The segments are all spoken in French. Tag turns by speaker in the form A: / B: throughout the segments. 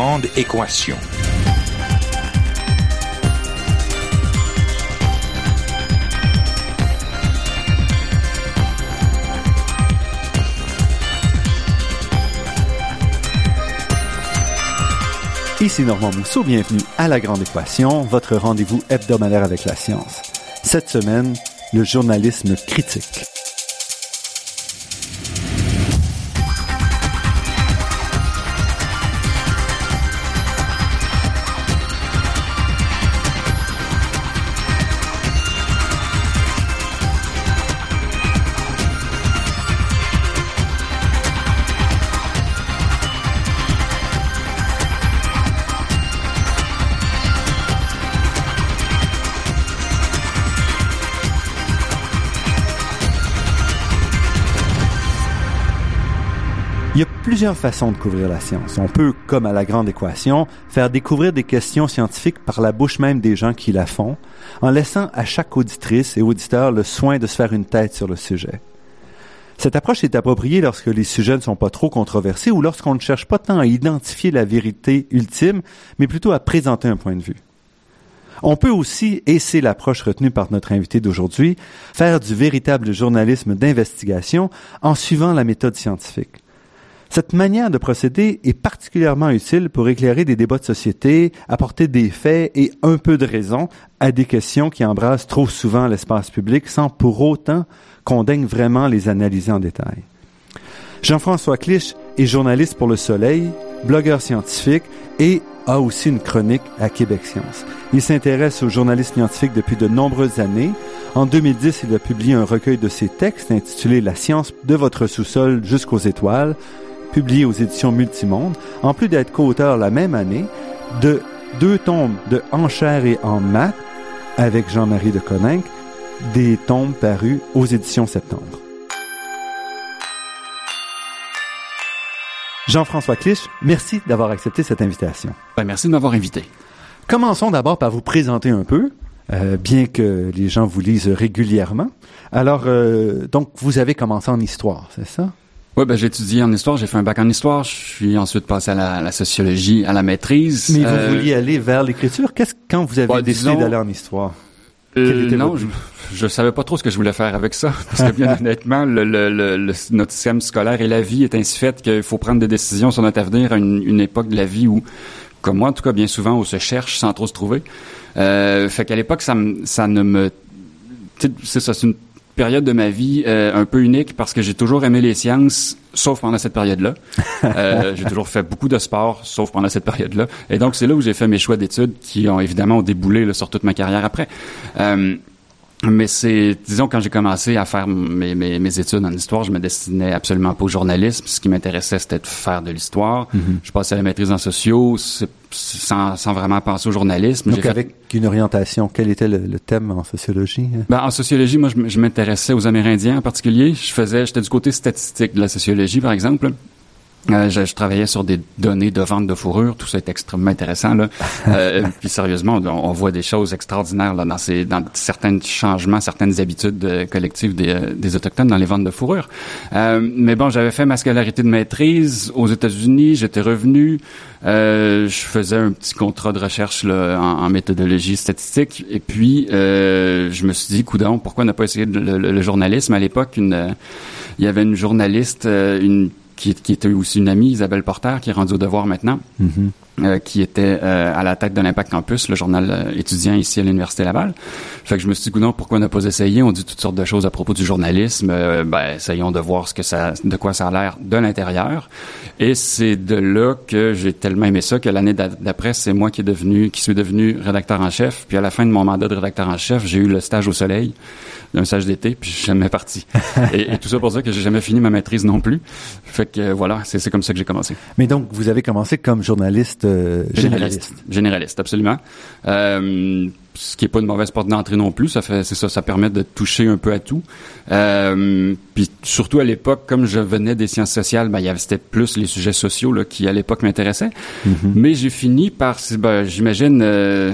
A: Grande équation.
B: Ici Normand Mousseau, bienvenue à La Grande Équation, votre rendez-vous hebdomadaire avec la science. Cette semaine, le journalisme critique. Plusieurs façons de couvrir la science. On peut, comme à la grande équation, faire découvrir des questions scientifiques par la bouche même des gens qui la font, en laissant à chaque auditrice et auditeur le soin de se faire une tête sur le sujet. Cette approche est appropriée lorsque les sujets ne sont pas trop controversés ou lorsqu'on ne cherche pas tant à identifier la vérité ultime, mais plutôt à présenter un point de vue. On peut aussi, et c'est l'approche retenue par notre invité d'aujourd'hui, faire du véritable journalisme d'investigation en suivant la méthode scientifique. Cette manière de procéder est particulièrement utile pour éclairer des débats de société, apporter des faits et un peu de raison à des questions qui embrassent trop souvent l'espace public sans pour autant qu'on daigne vraiment les analyser en détail. Jean-François Clich est journaliste pour Le Soleil, blogueur scientifique et a aussi une chronique à Québec Science. Il s'intéresse au journalisme scientifique depuis de nombreuses années. En 2010, il a publié un recueil de ses textes intitulé La science de votre sous-sol jusqu'aux étoiles, publié aux éditions Multimonde, en plus d'être co-auteur la même année de deux tomes de En chair et en maths avec Jean-Marie de Coninck, des tomes parus aux éditions Septembre. Jean-François Clich, merci d'avoir accepté cette invitation.
C: Ben, merci de m'avoir invité.
B: Commençons d'abord par vous présenter un peu, euh, bien que les gens vous lisent régulièrement. Alors, euh, donc, vous avez commencé en histoire, c'est ça?
C: Oui, ben, j'ai étudié en histoire, j'ai fait un bac en histoire, je suis ensuite passé à la, sociologie, à la maîtrise.
B: Mais vous vouliez aller vers l'écriture? Qu'est-ce quand vous avez
C: bah,
B: décidé
C: disons-
B: d'aller en histoire?
C: Euh, non, je, je savais pas trop ce que je voulais faire avec ça. Parce que bien honnêtement, le, le, le- le- notre système scolaire et la vie est ainsi faite qu'il faut prendre des décisions sur notre avenir à une, une époque de la vie où, comme moi en tout cas, bien souvent, on se cherche sans trop se trouver. Euh, fait qu'à l'époque, ça, ne me... C'est ça, c'est une période de ma vie euh, un peu unique parce que j'ai toujours aimé les sciences, sauf pendant cette période-là. Euh, j'ai toujours fait beaucoup de sport, sauf pendant cette période-là. Et donc, c'est là où j'ai fait mes choix d'études qui ont évidemment déboulé là, sur toute ma carrière après. Euh, mais c'est, disons, quand j'ai commencé à faire mes, mes, mes études en histoire, je me destinais absolument pas au journalisme. Ce qui m'intéressait, c'était de faire de l'histoire. Je passais à la maîtrise en sociaux sans, sans vraiment penser au journalisme.
B: Donc,
C: fait-
B: avec une orientation, quel était le, le thème en sociologie? hein?
C: ben, en sociologie, moi, je, je m'intéressais aux Amérindiens en particulier. Je faisais, j'étais du côté statistique de la sociologie, par exemple. Euh, je, je travaillais sur des données de vente de fourrure, tout ça est extrêmement intéressant là. Euh, puis sérieusement, on, on voit des choses extraordinaires là dans ces, dans certains changements, certaines habitudes euh, collectives des, euh, des autochtones dans les ventes de fourrure. Euh, mais bon, j'avais fait ma scolarité de maîtrise aux États-Unis, j'étais revenu, euh, je faisais un petit contrat de recherche là, en, en méthodologie statistique, et puis euh, je me suis dit, coudon, pourquoi ne pas essayer le, le- le journalisme? À l'époque une, Il y avait une journaliste, une qui, qui était aussi une amie, Isabelle Porter, qui est rendue au devoir maintenant, euh, qui était euh, à la tête de l'Impact Campus, le journal euh, étudiant ici à l'Université Laval. Fait que je me suis dit, non, pourquoi ne pas essayer? On dit toutes sortes de choses à propos du journalisme. Euh, ben, essayons de voir ce que ça, de quoi ça a l'air de l'intérieur. Et c'est de là que j'ai tellement aimé ça que l'année d'a- d'après, c'est moi qui est devenu, qui suis devenu rédacteur en chef. Puis à la fin de mon mandat de rédacteur en chef, j'ai eu le stage au soleil, un stage d'été, puis je suis jamais parti. et, et tout ça pour dire que j'ai jamais fini ma maîtrise non plus. Fait que voilà, c'est comme ça que j'ai commencé.
B: Mais donc, vous avez commencé comme journaliste euh, généraliste.
C: Généraliste, absolument. Euh, ce qui est pas une mauvaise porte d'entrée non plus. Ça fait, c'est ça, ça permet de toucher un peu à tout. Euh, puis surtout à l'époque, comme je venais des sciences sociales, ben il y avait c'était plus les sujets sociaux là, qui à l'époque m'intéressaient. Mais j'ai fini par, ben, j'imagine, euh,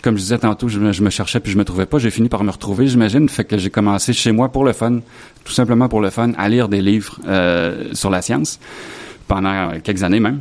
C: comme je disais tantôt, je, me- je me cherchais puis je me trouvais pas. J'ai fini par me retrouver, j'imagine. Fait que j'ai commencé chez moi pour le fun, tout simplement pour le fun, à lire des livres euh, sur la science pendant quelques années même.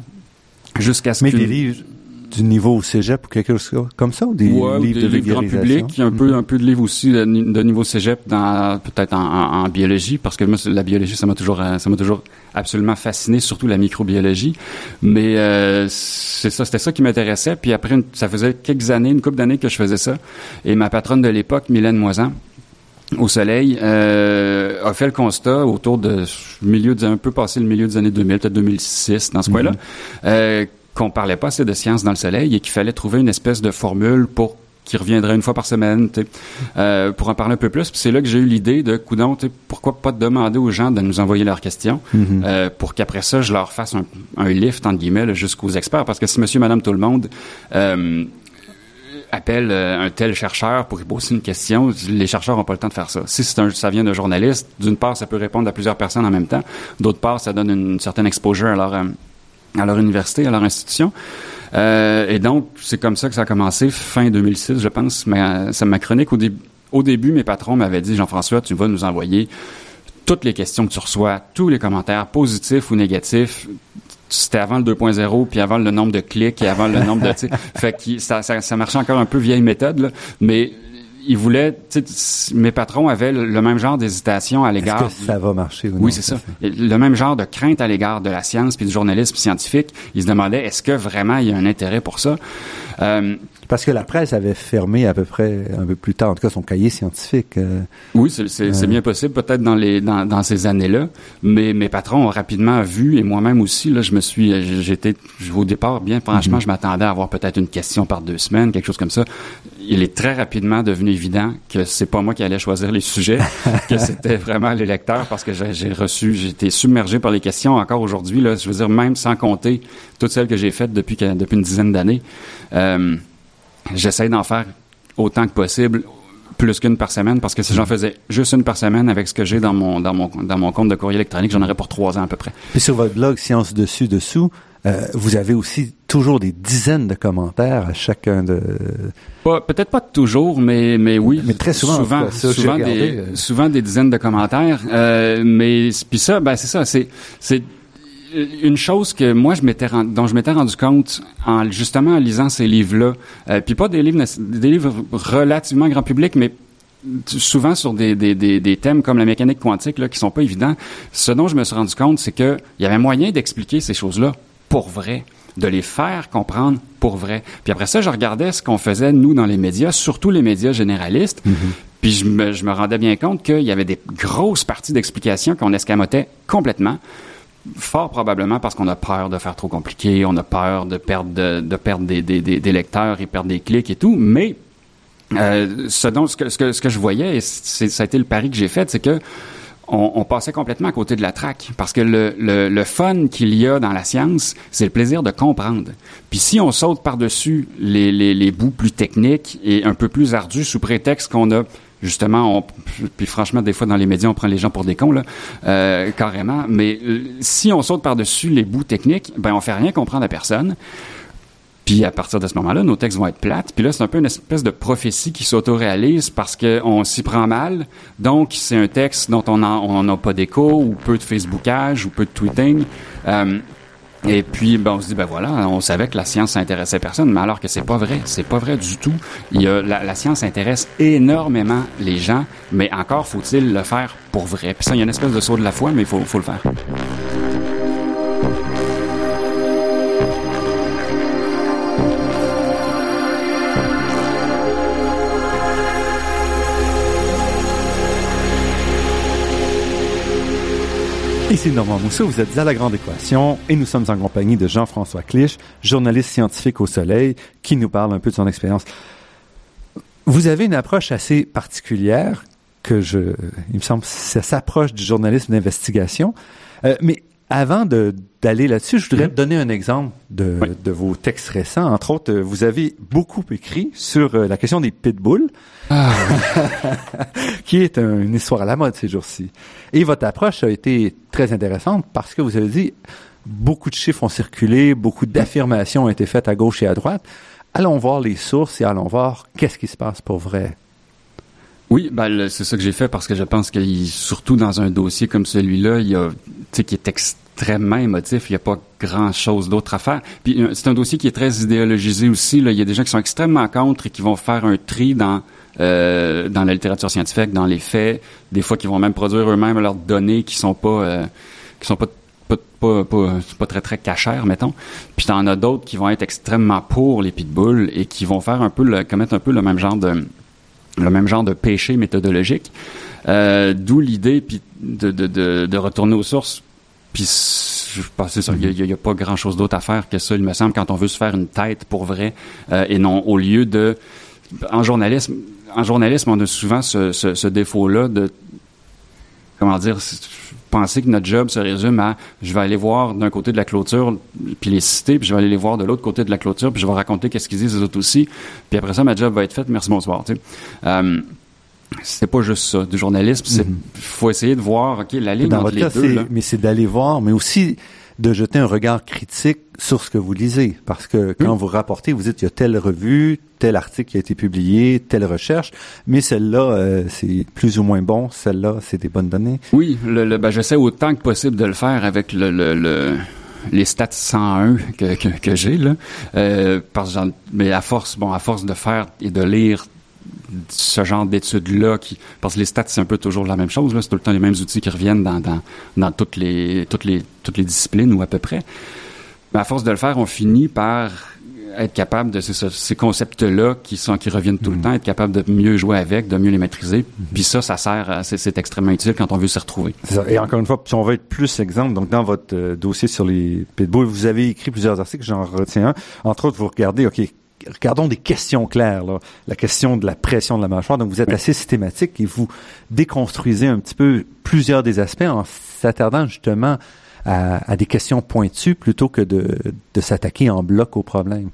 C: jusqu'à ce
B: Mais des livres du niveau au cégep ou quelque chose comme ça, ou des
C: Ouais,
B: livres
C: des
B: de
C: livres grand public, un peu un peu de livres aussi de, ni- de niveau cégep dans peut-être en, en- en biologie parce que moi la biologie ça m'a toujours euh, ça m'a toujours absolument fasciné surtout la microbiologie. Mais euh, c'est ça c'était ça qui m'intéressait. Puis après une- ça faisait quelques années une couple d'années que je faisais ça. Et ma patronne de l'époque Mylène Moisan au soleil euh, a fait le constat autour de milieu de, un peu passé le milieu des années 2000 peut-être 2006 dans ce coin-là euh, qu'on parlait pas assez de science dans le soleil et qu'il fallait trouver une espèce de formule pour qui reviendrait une fois par semaine, euh, pour en parler un peu plus. Puis c'est là que j'ai eu l'idée de, coudon, pourquoi pas demander aux gens de nous envoyer leurs questions
B: Mhm.
C: euh, pour qu'après ça, je leur fasse un, un lift, entre guillemets, jusqu'aux experts. Parce que si monsieur, madame, tout le monde euh, appelle un tel chercheur pour lui poser une question, les chercheurs n'ont pas le temps de faire ça. Si c'est un, ça vient d'un journaliste, d'une part, ça peut répondre à plusieurs personnes en même temps. D'autre part, ça donne une certaine exposure à leur, à leur université, à leur institution. Euh, et donc, c'est comme ça que ça a commencé, fin 2006, je pense. Ma, ça, ma chronique, au, dé- au début, mes patrons m'avaient dit, Jean-François, tu vas nous envoyer toutes les questions que tu reçois, tous les commentaires, positifs ou négatifs. C'était avant le 2.0, puis avant le nombre de clics et avant le nombre de... fait que ça, ça, ça marchait encore un peu vieille méthode, là, mais ils voulaient... Mes patrons avaient le, le même genre d'hésitation à l'égard...
B: Est-ce que ça va marcher ou non?
C: Oui, c'est ça. Le même genre de crainte à l'égard de la science puis du journalisme scientifique. Ils se demandaient est-ce que vraiment il y a un intérêt pour ça? Euh,
B: Parce que la presse avait fermé à peu près un peu plus tard, en tout cas son cahier scientifique. euh,
C: oui, c'est
B: Euh.
C: bien possible, peut-être dans les dans, dans ces années-là. Mais mes patrons ont rapidement vu et moi-même aussi. Là, je me suis, j'étais au départ bien franchement, je m'attendais à avoir peut-être une question par deux semaines, quelque chose comme ça. Il est très rapidement devenu évident que c'est pas moi qui allais choisir les sujets, que c'était vraiment les lecteurs parce que j'ai reçu, j'ai été submergé par les questions encore aujourd'hui. Là, je veux dire même sans compter toutes celles que j'ai faites depuis depuis une dizaine d'années. Euh, J'essaie d'en faire autant que possible, plus qu'une par semaine, parce que si j'en faisais juste une par semaine avec ce que j'ai dans mon, dans mon, dans mon compte de courrier électronique, j'en aurais pour trois ans à peu près.
B: Puis sur votre blog Science dessus dessous, euh, vous avez aussi toujours des dizaines de commentaires à chacun de.
C: Pas- Peut-être pas toujours, mais, mais oui.
B: Mais très souvent, en
C: Souvent,
B: cas, ça,
C: souvent, des,
B: euh.
C: souvent des dizaines de commentaires. Euh, mais puis ça, ben c'est ça. C'est c'est une chose que moi je m'étais dont je m'étais rendu compte en justement en lisant ces livres-là. Euh, puis pas des livres des livres relativement grand public, mais souvent sur des, des, des, des thèmes comme la mécanique quantique là, qui sont pas évidents. Ce dont je me suis rendu compte, c'est que il y avait moyen d'expliquer ces choses-là pour vrai de les faire comprendre pour vrai. Puis après ça, je regardais ce qu'on faisait, nous, dans les médias, surtout les médias généralistes, puis je me, je me rendais bien compte qu'il y avait des grosses parties d'explications qu'on escamotait complètement, fort probablement parce qu'on a peur de faire trop compliqué, on a peur de perdre, de, de perdre des, des, des, des lecteurs et perdre des clics et tout, mais euh, ce, dont, ce, que, ce, que, ce que je voyais, et c'est, ça a été le pari que j'ai fait, c'est que on, on passait complètement à côté de la traque. Parce que le, le, le fun qu'il y a dans la science, c'est le plaisir de comprendre. Puis si on saute par-dessus les, les, les bouts plus techniques et un peu plus ardus sous prétexte qu'on a justement, on, puis franchement, des fois dans les médias, on prend les gens pour des cons, là, euh, carrément. Mais euh, si on saute par-dessus les bouts techniques, ben on fait rien comprendre à personne. Puis à partir de ce moment-là, nos textes vont être plates. Puis là, c'est un peu une espèce de prophétie qui s'autoréalise parce qu'on s'y prend mal. Donc, c'est un texte dont on n'a pas d'écho ou peu de Facebookage ou peu de tweeting. Euh, et puis, ben, on se dit, ben voilà, on savait que la science s'intéressait personne, mais alors que c'est pas vrai, c'est pas vrai du tout. Il y a, la, science intéresse énormément les gens, mais encore faut-il le faire pour vrai. Puis ça, il y a une espèce de saut de la foi, mais il faut le faire.
B: Ici Normand Mousseau, vous êtes à La Grande Équation et nous sommes en compagnie de Jean-François Clich, journaliste scientifique au Soleil, qui nous parle un peu de son expérience. Vous avez une approche assez particulière que je, il me semble, ça s'approche du journalisme d'investigation. Euh, mais avant de, d'aller là-dessus, je voudrais
C: Mhm.
B: donner un exemple de,
C: Oui.
B: de vos textes récents. Entre autres, euh, vous avez beaucoup écrit sur euh, la question des pitbulls, qui est un- une histoire à la mode ces jours-ci. Et votre approche a été très intéressante parce que vous avez dit beaucoup de chiffres ont circulé, beaucoup d'affirmations ont été faites à gauche et à droite. Allons voir les sources et allons voir qu'est-ce qui se passe pour vrai.
C: Oui, ben, c'est ça que j'ai fait parce que je pense que surtout dans un dossier comme celui-là, il y a, qui est extrêmement extrêmement émotif. Il n'y a pas grand-chose d'autre à faire. Puis c'est un dossier qui est très idéologisé aussi. Là. Il y a des gens qui sont extrêmement contre et qui vont faire un tri dans euh, dans la littérature scientifique, dans les faits, des fois qui vont même produire eux-mêmes leurs données qui sont pas euh, qui sont pas pas, pas, pas, très très cachères, mettons. Puis t'en as d'autres qui vont être extrêmement pour les pitbulls et qui vont faire un peu le, commettre un peu le même genre de le même genre de péché méthodologique. Euh, D'où l'idée de, de, de, de, retourner aux sources. Puis je pense ça, il n'y a, a, pas grand chose d'autre à faire que ça, il me semble, quand on veut se faire une tête pour vrai, euh, et non au lieu de en journalisme, en journalisme, on a souvent ce, ce, ce défaut-là de comment dire penser que notre job se résume à je vais aller voir d'un côté de la clôture puis les citer puis je vais aller les voir de l'autre côté de la clôture puis je vais raconter qu'est-ce qu'ils disent les autres aussi puis après ça ma job va être faite merci bonsoir tu sais. Euh, c'est pas juste ça du journalisme c'est mm-hmm. faut essayer de voir ok la ligne
B: Dans
C: entre
B: votre
C: les
B: cas,
C: deux là.
B: mais c'est d'aller voir mais aussi de jeter un regard critique sur ce que vous lisez. Parce que quand
C: Oui.
B: vous rapportez, vous dites, il y a telle revue, tel article qui a été publié, telle recherche, mais celle-là, euh, c'est plus ou moins bon, celle-là, c'est des bonnes données.
C: Oui, le, le, ben, j'essaie autant que possible de le faire avec le, le, le les stats 101 que, que, que j'ai là, euh, parce que j'en- mais à force, bon, à force de faire et de lire ce genre d'études-là, qui, parce que les stats, c'est un peu toujours la même chose, là, c'est tout le temps les mêmes outils qui reviennent dans, dans, dans toutes, les, toutes, les, toutes les disciplines ou à peu près. Mais à force de le faire, on finit par être capable de ces, ces concepts-là qui sont qui reviennent tout le temps, être capable de mieux jouer avec, de mieux les maîtriser. Puis ça, ça sert, c'est, extrêmement utile quand on veut s'y retrouver.
B: C'est ça. Et encore une fois, si on veut être plus exemple, donc dans votre euh, dossier sur les pitbulls, vous avez écrit plusieurs articles, j'en retiens un. Entre autres, vous regardez, OK, regardons des questions claires, là. La question de la pression de la mâchoire. Donc, vous êtes assez systématique et vous déconstruisez un petit peu plusieurs des aspects en s'attardant justement à, à des questions pointues plutôt que de, de s'attaquer en bloc au problème.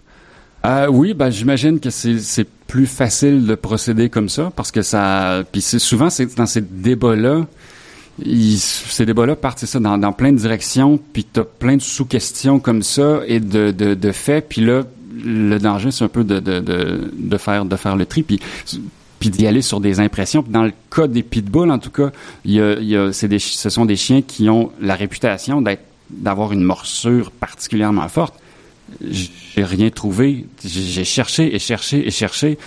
C: Euh, oui, ben j'imagine que c'est, plus facile de procéder comme ça parce que ça. Puis c'est souvent c'est dans ces débats-là. ces débats-là partent ça dans, dans plein de directions, puis t'as plein de sous-questions comme ça et de, de, de faits, puis là le danger c'est un peu de, de, de, de faire de faire le tri, puis puis d'y aller sur des impressions. Puis dans le cas des pitbulls, en tout cas, il y a, il y a, c'est des, ce sont des chiens qui ont la réputation d'être d'avoir une morsure particulièrement forte. J'ai rien trouvé. J'ai cherché et cherché et cherché.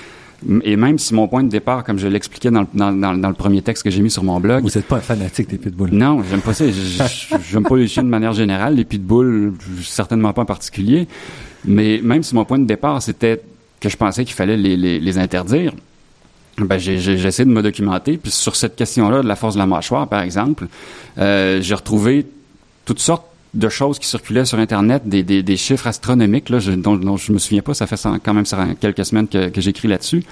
C: Et même si mon point de départ, comme je l'expliquais dans, le- dans, dans, dans le premier texte que j'ai mis sur mon blog,
B: Vous n'êtes pas un fanatique des pitbulls.
C: non, j'aime pas ça. J'aime pas les chiens de manière générale. Les pitbulls, certainement pas en particulier. Mais même si mon point de départ, c'était que je pensais qu'il fallait les, les, les interdire, ben j'ai essayé de me documenter. Puis sur cette question-là de la force de la mâchoire, par exemple, euh, j'ai retrouvé toutes sortes de choses qui circulaient sur Internet, des, des, des chiffres astronomiques là, je, dont, dont je me souviens pas. Ça fait quand même quelques semaines que, que j'écris là-dessus.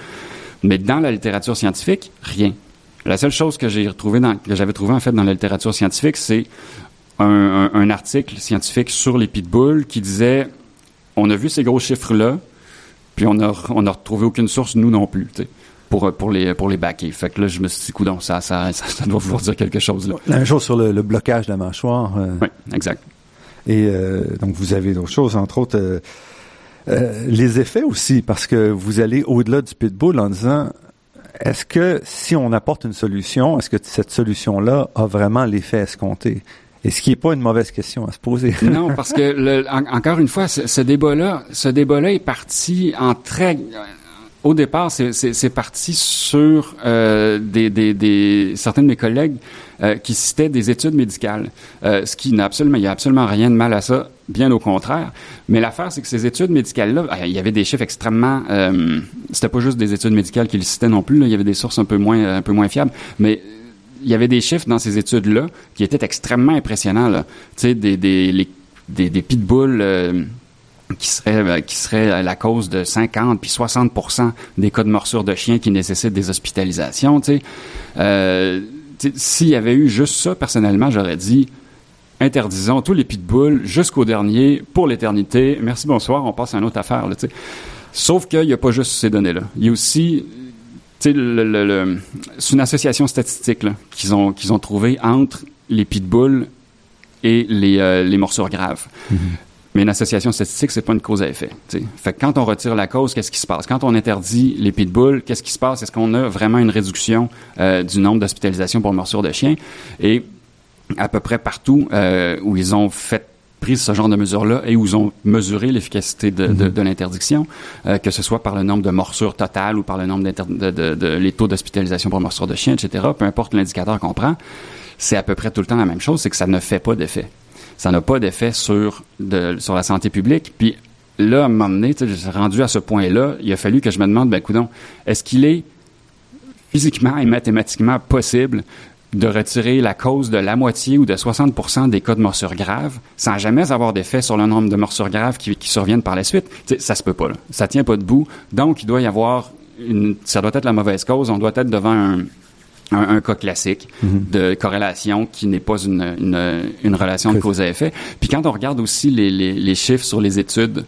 C: Mais dans la littérature scientifique, rien. La seule chose que j'ai retrouvé dans, que j'avais trouvé en fait dans la littérature scientifique, c'est un- un article scientifique sur les pitbulls qui disait on a vu ces gros chiffres-là, puis on a, on a retrouvé aucune source, nous non plus, tu sais, pour, pour, les, pour les. Fait que là, je me suis dit, coudonc, ça, ça, ça, ça doit vouloir dire quelque chose, là.
B: La même chose sur le, le blocage de la mâchoire. euh,
C: Oui, exact.
B: Et euh, donc, vous avez d'autres choses, entre autres euh, euh, les effets aussi, parce que vous allez au-delà du pitbull en disant, est-ce que si on apporte une solution, est-ce que cette solution-là a vraiment l'effet escompté? Et ce qui n'est pas une mauvaise question à se poser.
C: Non, parce que le, en- encore une fois, ce, ce débat-là, ce débat-là est parti en très. Au départ, c'est- parti sur euh, des, des, des certains de mes collègues euh, qui citaient des études médicales, euh, ce qui n'a absolument, il y a absolument rien de mal à ça, bien au contraire. Mais l'affaire, c'est que ces études médicales-là, euh, il y avait des chiffres extrêmement. Euh, C'était pas juste des études médicales qu'ils citaient non plus. Là, il y avait des sources un peu moins, un peu moins fiables, mais il y avait des chiffres dans ces études-là qui étaient extrêmement impressionnants. Tu sais, des, des, des, des pitbulls euh, qui seraient, euh, qui seraient la cause de 50 puis 60 des cas de morsure de chiens qui nécessitent des hospitalisations. Tu sais. Euh, S'il y avait eu juste ça, personnellement, j'aurais dit interdisons tous les pitbulls jusqu'au dernier pour l'éternité. Merci, bonsoir, on passe à une autre affaire. Là. Sauf qu'il n'y a pas juste ces données-là. Il y a aussi c'est une association statistique là, qu'ils ont qu'ils ont trouvé entre les pitbulls et les, euh, les morsures graves. Mais une association statistique, c'est pas une cause à effet. tu sais. Fait que quand on retire la cause, qu'est-ce qui se passe? Quand on interdit les pitbulls, qu'est-ce qui se passe? Est-ce qu'on a vraiment une réduction euh, du nombre d'hospitalisations pour morsures de chiens? Et à peu près partout où ils ont fait prise ce genre de mesures-là et où ils ont mesuré l'efficacité de, de, de l'interdiction, euh, que ce soit par le nombre de morsures totales ou par le nombre de, de, les taux d'hospitalisation pour morsures de chien, etc., peu importe l'indicateur qu'on prend, c'est à peu près tout le temps la même chose, c'est que ça ne fait pas d'effet. Ça n'a pas d'effet sur, sur la santé publique. Puis là, à un moment donné, rendu à ce point-là, il a fallu que je me demande, ben, coudon, est-ce qu'il est physiquement et mathématiquement possible de retirer la cause de la moitié ou de 60% des cas de morsures graves sans jamais avoir d'effet sur le nombre de morsures graves qui, qui surviennent par la suite. T'sais, ça se peut pas. Là. Ça tient pas debout. Donc, il doit y avoir une, ça doit être la mauvaise cause. On doit être devant un, un, un cas classique mm-hmm. de corrélation qui n'est pas une, une, une relation de cause à effet. Puis quand on regarde aussi les, les, les chiffres sur les études,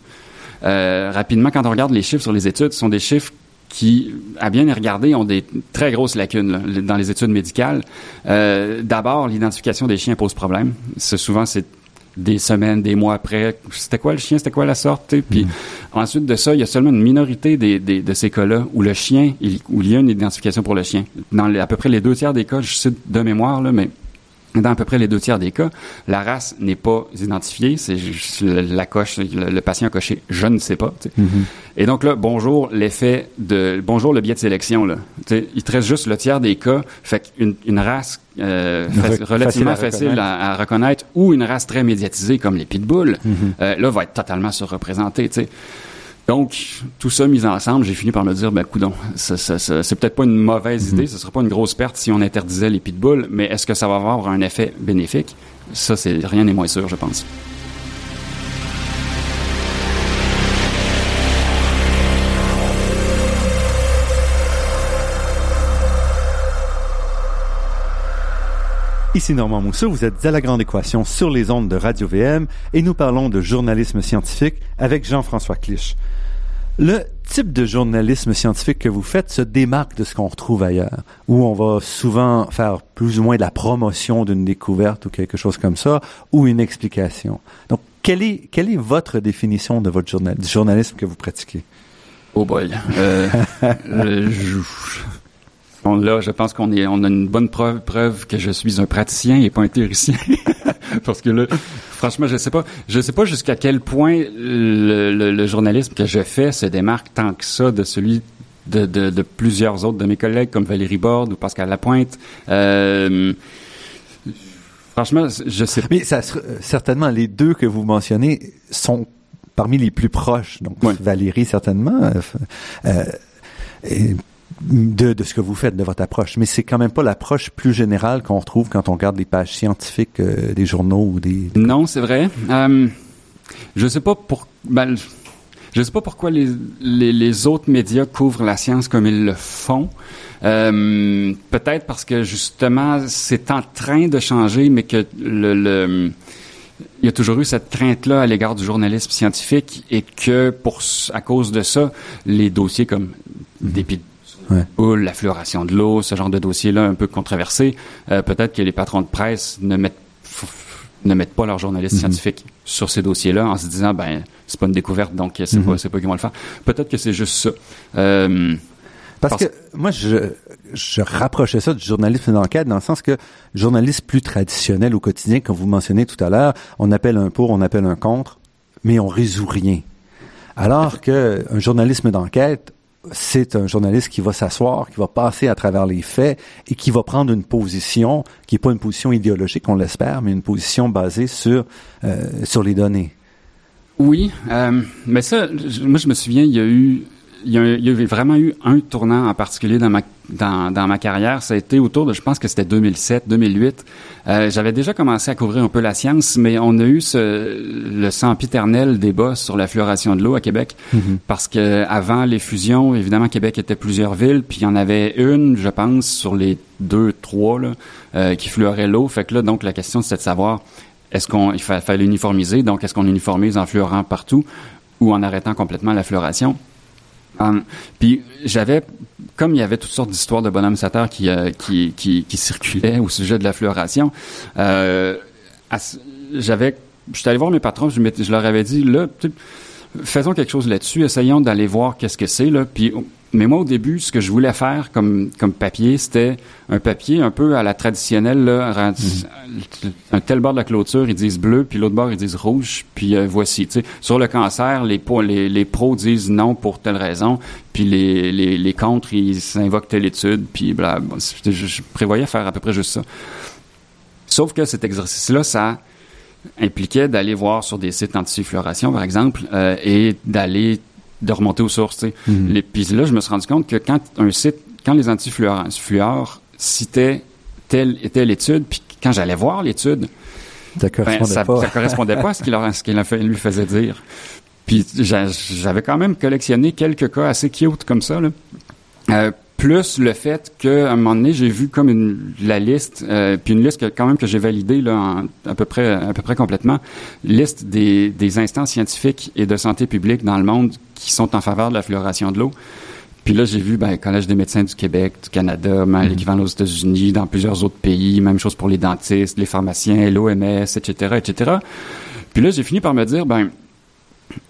C: euh, rapidement, quand on regarde les chiffres sur les études, ce sont des chiffres qui, à bien y regarder, ont des très grosses lacunes là, dans les études médicales. Euh, D'abord, l'identification des chiens pose problème. C'est souvent c'est des semaines, des mois après. C'était quoi le chien, c'était quoi la sorte. Puis mm. ensuite de ça, il y a seulement une minorité des, des, de ces cas-là où le chien, il, où il y a une identification pour le chien. Dans les, à peu près les deux tiers des cas, je cite de mémoire là, mais dans à peu près les deux tiers des cas, la race n'est pas identifiée. C'est la coche, le, patient a coché, je ne sais pas. Mm-hmm. Et donc là, bonjour l'effet de, bonjour le biais de sélection là. il te reste juste le tiers des cas. Fait qu'une une race euh, relativement facile, à, reconnaître. ou une race très médiatisée comme les pitbulls, mm-hmm. euh, là va être totalement surreprésentée. Donc, tout ça mis ensemble, j'ai fini par me dire, ben, coudon, c'est peut-être pas une mauvaise idée, ce serait pas une grosse perte si on interdisait les pitbulls, mais est-ce que ça va avoir un effet bénéfique? Ça, c'est rien n'est moins sûr, je pense.
B: Ici Normand Mousseau, vous êtes à la grande équation sur les ondes de Radio VM et nous parlons de journalisme scientifique avec Jean-François Clich. Le type de journalisme scientifique que vous faites se démarque de ce qu'on retrouve ailleurs, où on va souvent faire plus ou moins de la promotion d'une découverte ou quelque chose comme ça, ou une explication. Donc, quelle est, quelle est votre définition de votre journal, du journalisme que vous pratiquez?
C: Oh boy. Euh, je, là, je pense qu'on est, on a une bonne preuve, preuve que je suis un praticien et pas un théoricien. Parce que là, franchement, je sais pas, je sais pas jusqu'à quel point le, le, le, journalisme que je fais se démarque tant que ça de celui de, de, de plusieurs autres de mes collègues comme Valérie Borde ou Pascal Lapointe. Euh, franchement, je sais.
B: Mais ça, certainement, les deux que vous mentionnez sont parmi les plus proches. Donc, Valérie, certainement. Euh, euh, et de, de, ce que vous faites, de votre approche. Mais c'est quand même pas l'approche plus générale qu'on retrouve quand on regarde les pages scientifiques euh, des journaux ou des...
C: Non, c'est vrai. Euh, je sais pas pour... Ben, je sais pas pourquoi les, les, autres médias couvrent la science comme ils le font. Euh, Peut-être parce que justement c'est en train de changer, mais que le, le il y a toujours eu cette crainte-là à l'égard du journalisme scientifique et que pour à cause de ça, les dossiers comme des, ou la fluoration de l'eau, ce genre de dossier-là un peu controversé, euh, peut-être que les patrons de presse ne mettent ne mettent pas leurs journalistes mm-hmm. scientifiques sur ces dossiers-là en se disant ben c'est pas une découverte donc c'est mm-hmm. pas c'est pas qu'ils vont le faire. Peut-être que c'est juste ça.
B: Euh, parce, que moi, je, je rapprochais ça du journalisme d'enquête dans le sens que journaliste plus traditionnel au quotidien, comme vous mentionnez tout à l'heure, on appelle un pour, on appelle un contre, mais on résout rien. Alors que un journalisme d'enquête, c'est un journaliste qui va s'asseoir, qui va passer à travers les faits et qui va prendre une position qui n'est pas une position idéologique, on l'espère, mais une position basée sur euh, sur les données.
C: Oui, euh, mais ça, moi je me souviens, il y a eu il y, a, il y avait vraiment eu un tournant en particulier dans ma dans, dans ma carrière. Ça a été autour de, je pense que c'était 2007, 2008. Euh, J'avais déjà commencé à couvrir un peu la science, mais on a eu ce, le sempiternel débat sur la fluoration de l'eau à Québec, mm-hmm. parce que avant les fusions, évidemment, Québec était plusieurs villes, puis il y en avait une, je pense, sur les deux, trois là, euh, qui fluorait l'eau. Fait que là, donc la question c'était de savoir est-ce qu'on il fallait uniformiser, donc est-ce qu'on uniformise en fluorant partout ou en arrêtant complètement la fluoration? Puis j'avais, comme il y avait toutes sortes d'histoires de bonhommes sateurs qui, euh, qui, qui, circulaient au sujet de la fluoration, euh, j'avais, j'étais allé voir mes patrons, je, je leur avais dit, là, faisons quelque chose là-dessus, essayons d'aller voir qu'est-ce que c'est, là, puis mais moi, au début, ce que je voulais faire comme, comme papier, c'était un papier un peu à la traditionnelle. Là, mhm. Un tel bord de la clôture, ils disent bleu, puis l'autre bord, ils disent rouge, puis euh, voici. sais, Sur le cancer, les, les, les pros disent non pour telle raison, puis les, les, les contre, ils invoquent telle étude, puis bla, je, je prévoyais faire à peu près juste ça. Sauf que cet exercice-là, ça impliquait d'aller voir sur des sites anti-fluoration, par exemple, euh, et d'aller de remonter aux sources. Tu sais. Mhm. puis là, je me suis rendu compte que quand un site, quand les antifluors citaient telle et telle étude, puis quand j'allais voir l'étude,
B: ça correspondait
C: ben,
B: pas.
C: ça correspondait pas à ce qu'il lui faisait dire. Puis j'avais quand même collectionné quelques cas assez cute comme ça. Là. Euh, plus le fait qu'à un moment donné, j'ai vu comme une, la liste, euh, puis une liste que, quand même que j'ai validée là, à peu près à peu près complètement, liste des, des instances scientifiques et de santé publique dans le monde qui sont en faveur de la fluoration de l'eau. Puis là, j'ai vu ben, Collège des médecins du Québec, du Canada, ben, mm-hmm. l'équivalent aux États-Unis, dans plusieurs autres pays, même chose pour les dentistes, les pharmaciens, l'OMS, etc., etc. Puis là, j'ai fini par me dire, ben,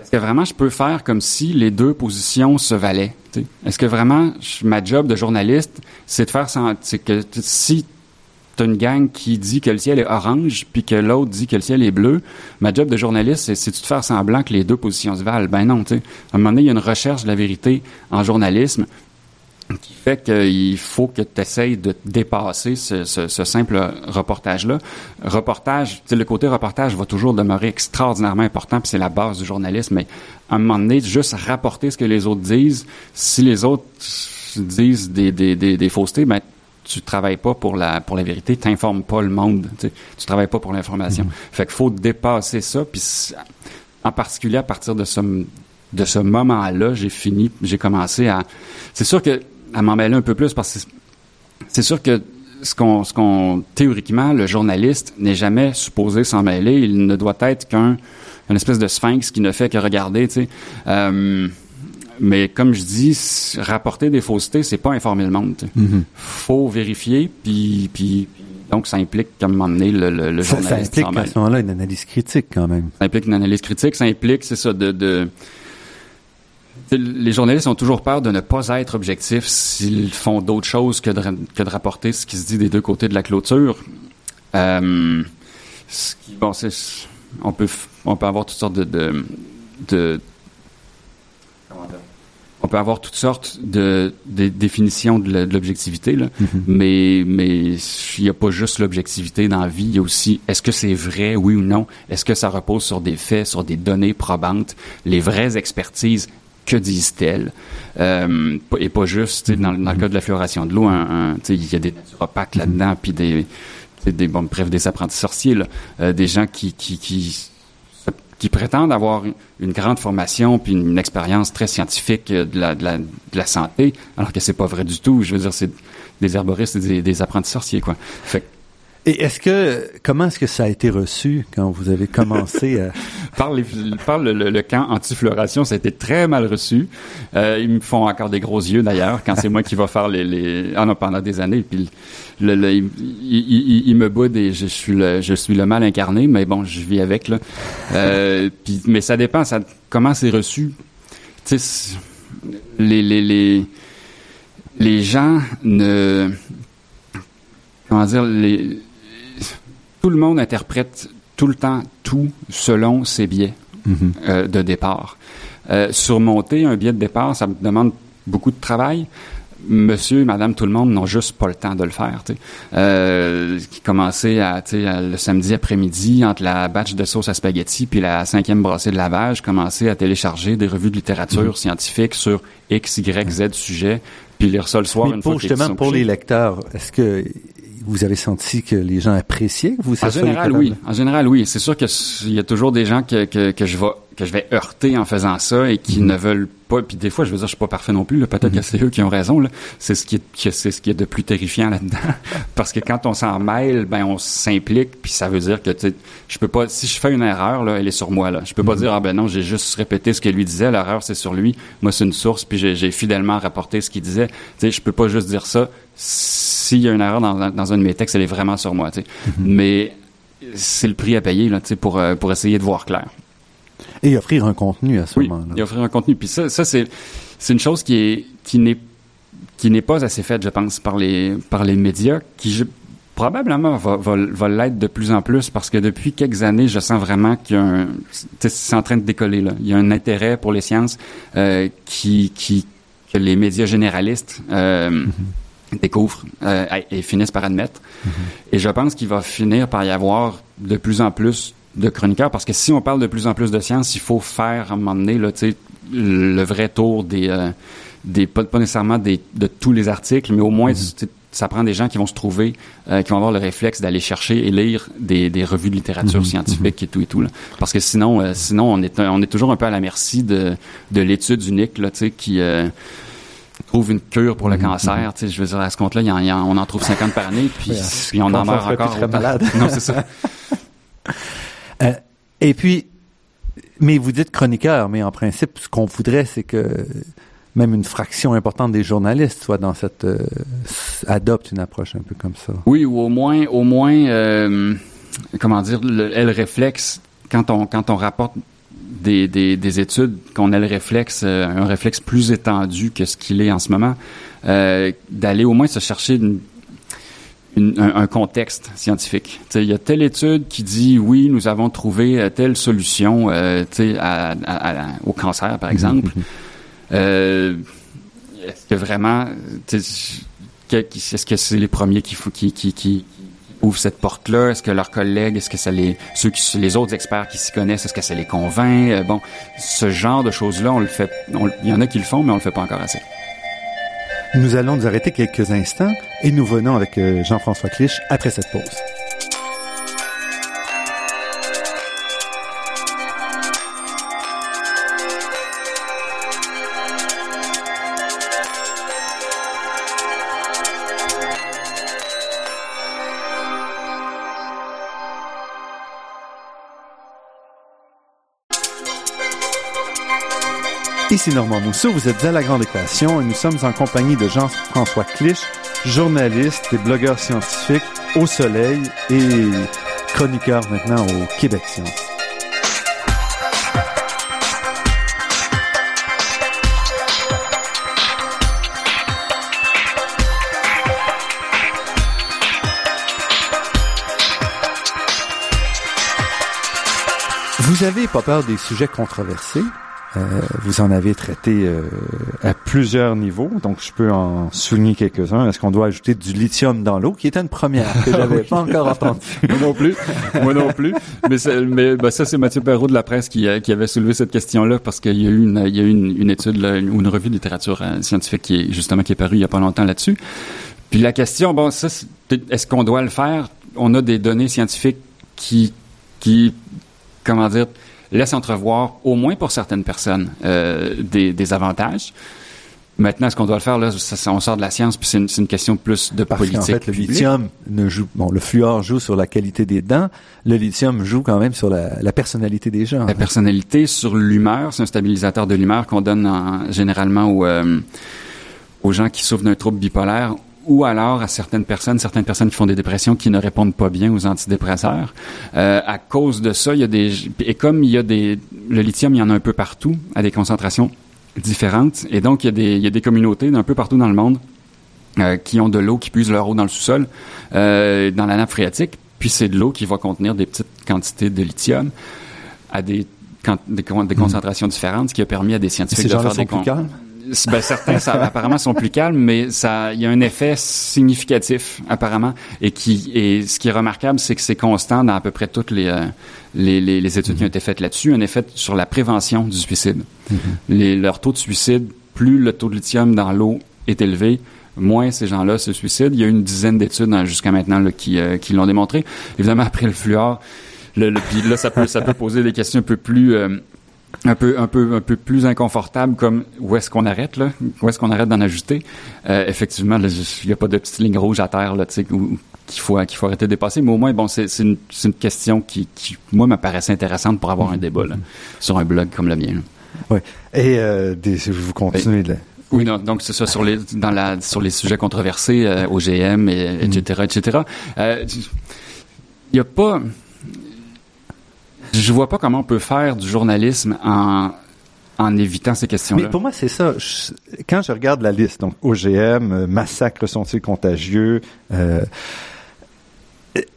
C: est-ce que vraiment je peux faire comme si les deux positions se valaient? Est-ce que vraiment ma job de journaliste, c'est de faire c'est que si tu as une gang qui dit que le ciel est orange puis que l'autre dit que le ciel est bleu, ma job de journaliste, c'est de faire semblant que les deux positions se valent? Ben non, tu. À un moment donné, il y a une recherche de la vérité en journalisme qui fait qu'il faut que tu essayes de dépasser ce, simple reportage-là. Reportage, le côté reportage va toujours demeurer extraordinairement important, puis c'est la base du journalisme, mais à un moment donné, juste rapporter ce que les autres disent, si les autres disent des, des, des, des faussetés, ben tu travailles pas pour la pour la vérité, t'informes pas le monde, tu, sais, tu travailles pas pour l'information. Mm-hmm. Fait qu'il faut dépasser ça, puis en particulier à partir de ce de ce moment-là, j'ai fini, j'ai commencé à. C'est sûr que à m'en mêler un peu plus parce que c'est sûr que ce qu'on, ce qu'on, théoriquement, le journaliste n'est jamais supposé s'en mêler. Il ne doit être qu'un, une espèce de sphinx qui ne fait que regarder, tu sais. Euh, mais comme je dis, rapporter des faussetés, c'est pas informer le monde. Mm-hmm. Faut vérifier, puis, puis donc ça implique qu'à un moment donné, le, le,
B: ça,
C: journaliste.
B: Ça implique à ce moment-là une analyse critique quand même.
C: Ça implique une analyse critique, ça implique, c'est ça, de, de les journalistes ont toujours peur de ne pas être objectifs s'ils font d'autres choses que de, que de rapporter ce qui se dit des deux côtés de la clôture. Euh, bon, on peut, on peut avoir toutes sortes de, de, de on peut avoir toutes sortes de, de définitions de l'objectivité, là, mm-hmm. mais mais il n'y a pas juste l'objectivité dans la vie, il y a aussi est-ce que c'est vrai, oui ou non, est-ce que ça repose sur des faits, sur des données probantes, les vraies expertises que disent-elles? Euh, et pas juste, dans, dans, le cas de la fluoration de l'eau, il y a des naturopathes là-dedans, puis des, des, bon, bref, des apprentis sorciers, là, euh, des gens qui, qui, qui, qui prétendent avoir une grande formation puis une, expérience très scientifique de la, de la, de la santé, alors que c'est pas vrai du tout. Je veux dire, c'est des herboristes et des, des apprentis sorciers, quoi. Fait
B: et est-ce que comment est-ce que ça a été reçu quand vous avez commencé à
C: par, le, camp anti-fluoration, ça a été très mal reçu. Euh, ils me font encore des gros yeux d'ailleurs quand c'est moi qui va faire les, ah non pendant des années puis le, le il, il, il, me boude et je suis le je suis le mal incarné mais bon je vis avec là. Euh, puis mais ça dépend ça comment c'est reçu? Tu sais les les les les gens ne comment dire les tout le monde interprète tout le temps tout selon ses biais mhm. euh, de départ. Euh, surmonter un biais de départ, ça me demande beaucoup de travail. Monsieur, Madame, tout le monde n'ont juste pas le temps de le faire. Euh, qui commençait à, le samedi après-midi entre la batch de sauce à spaghetti puis la cinquième brassée de lavage, commencer à télécharger des revues de littérature mhm. scientifique sur X, Y, Z sujets, puis lire ça le soir
B: une pour, fois justement pour les lecteurs, est-ce que vous avez senti que les gens appréciaient que vous
C: En général, oui. En général, oui. C'est sûr qu'il y a toujours des gens que, que, que je vais que je vais heurter en faisant ça et qui mhm. ne veulent pas. Puis des fois, je veux dire, je suis pas parfait non plus. Peut-être que mhm. c'est eux qui ont raison. C'est ce qui est, c'est ce qui est de plus terrifiant là-dedans. Parce que quand on s'en mêle, ben on s'implique. Puis ça veut dire que je peux pas. Si je fais une erreur, là, elle est sur moi. Là, je peux pas mhm. dire ah ben non, j'ai juste répété ce que lui disait. L'erreur c'est sur lui. Moi c'est une source. Puis j'ai fidèlement rapporté ce qu'il disait. Tu sais, je peux pas juste dire ça. S'il y a une erreur dans, dans un de mes textes, elle est vraiment sur moi. Tu sais. Mais c'est le prix à payer là, tu pour euh, pour essayer de voir clair.
B: Et offrir un contenu à ce moment-là.
C: Et offrir un contenu. Puis ça, ça c'est, c'est une chose qui est, qui n'est qui n'est pas assez faite, je pense, par les par les médias, qui je, probablement va, va, va l'être de plus en plus parce que depuis quelques années, je sens vraiment qu'il y a un, c'est en train de décoller là. Il y a un intérêt pour les sciences euh, qui, qui que les médias généralistes euh, mm-hmm. découvrent euh, et finissent par admettre. Mm-hmm. Et je pense qu'il va finir par y avoir de plus en plus de chroniqueurs parce que si on parle de plus en plus de sciences, il faut faire à un moment donné là, le vrai tour des euh, des pas, pas nécessairement des, de tous les articles, mais au moins mm-hmm ça prend des gens qui vont se trouver, euh, qui vont avoir le réflexe d'aller chercher et lire des, des revues de littérature mhm. scientifique et tout et tout. Là. Parce que sinon, euh, sinon on est on est toujours un peu à la merci de, de l'étude unique là, qui trouve une cure pour le cancer. Tu sais, je veux dire, à ce compte-là, y en, on en trouve 50 par année, puis, puis on en meurt encore.
B: Malade.
C: non, c'est ça.
B: et puis, mais vous dites chroniqueur, mais en principe, ce qu'on voudrait, c'est que même une fraction importante des journalistes soit dans cette euh, adopte une approche un peu comme ça.
C: Oui, ou au moins au moins euh, comment dire le, elle réflexe quand on quand on rapporte des, des, des études qu'on ait le réflexe euh, un réflexe plus étendu que ce qu'il est en ce moment euh, d'aller au moins se chercher une, une, un, contexte scientifique. Il y a telle étude qui dit oui, nous avons trouvé telle solution euh, à, à, à, au cancer, par exemple. Euh, est-ce que vraiment, est-ce que c'est les premiers qui, qui, qui, qui ouvrent cette porte-là? Est-ce que leurs collègues, est-ce que ça les, ceux qui, les autres experts qui s'y connaissent, est-ce que ça les convainc? Euh, bon, ce genre de choses-là, on le fait, il y en a qui le font, mais on le fait pas encore assez.
B: Nous allons nous arrêter quelques instants et nous venons avec euh, Jean-François Clich après cette pause. Ici Normand Mousseau, vous êtes à La Grande Équation et nous sommes en compagnie de Jean-François Clich, journaliste et blogueur scientifique au Soleil et chroniqueur maintenant au Québec Science. Vous avez pas peur des sujets controversés? Euh, vous en avez traité euh, à plusieurs niveaux, donc je peux en souligner quelques-uns. Est-ce qu'on doit ajouter du lithium dans l'eau, qui était une première que j'avais pas encore entendue.
C: Moi non plus, moi non plus. Mais, mais ben, ça, c'est Mathieu Perrault de la presse qui, euh, qui avait soulevé cette question-là parce qu'il y a eu une, il y a eu une, une étude là, une, une revue de littérature scientifique qui est justement qui est parue il y a pas longtemps là-dessus. Puis la question, bon, ça, est-ce qu'on doit le faire? On a des données scientifiques qui, qui, comment dire laisse entrevoir, au moins pour certaines personnes, euh, des, des, avantages. Maintenant, est-ce qu'on doit le faire là ça, On sort de la science, puis c'est une, une, question plus de
B: Parce
C: politique.
B: En fait, le lithium ne joue. Bon, le fluor joue sur la qualité des dents. Le lithium joue quand même sur la, la personnalité des gens.
C: La personnalité, sur l'humeur, c'est un stabilisateur de l'humeur qu'on donne en, généralement aux, euh, aux gens qui souffrent d'un trouble bipolaire ou alors à certaines personnes, certaines personnes qui font des dépressions qui ne répondent pas bien aux antidépresseurs. Euh, à cause de ça, il y a des et comme il y a des le lithium, il y en a un peu partout à des concentrations différentes. Et donc il y a des il y a des communautés d'un peu partout dans le monde euh, qui ont de l'eau qui puisent leur eau dans le sous-sol, euh, dans la nappe phréatique, puis c'est de l'eau qui va contenir des petites quantités de lithium à des des, des, concentrations différentes, ce qui a permis à des scientifiques de faire des ben, certains, ça, apparemment, sont plus calmes, mais ça, il y a un effet significatif, apparemment, et qui, et ce qui est remarquable, c'est que c'est constant dans à peu près toutes les, euh, les, les, les, études qui ont été faites là-dessus, un effet sur la prévention du suicide. Mm-hmm. les, leur taux de suicide, plus le taux de lithium dans l'eau est élevé, moins ces gens-là se suicident. Il y a une dizaine d'études hein, jusqu'à maintenant là, qui, euh, qui l'ont démontré. Évidemment, après le fluor, le, le, puis là, ça peut, ça peut poser des questions un peu plus euh, un peu un peu un peu plus inconfortable comme où est-ce qu'on arrête là? Où est-ce qu'on arrête d'en ajouter? Euh, effectivement il n'y a pas de petite ligne rouge à terre là tu sais qu'il faut qu'il faut arrêter de dépasser mais au moins bon c'est c'est une, une question qui, qui moi m'apparaissait intéressante pour avoir un débat là, sur un blog comme le mien
B: oui et euh, des, vous continuez de
C: oui, non, donc c'est ça sur les dans la sur les sujets controversés, euh, OGM, et, etc., etc. Il n'y a pas je vois pas comment on peut faire du journalisme en, en évitant ces questions-là.
B: Mais pour moi, c'est ça. quand je regarde la liste, donc OGM, euh, massacres sont-ils contagieux, euh,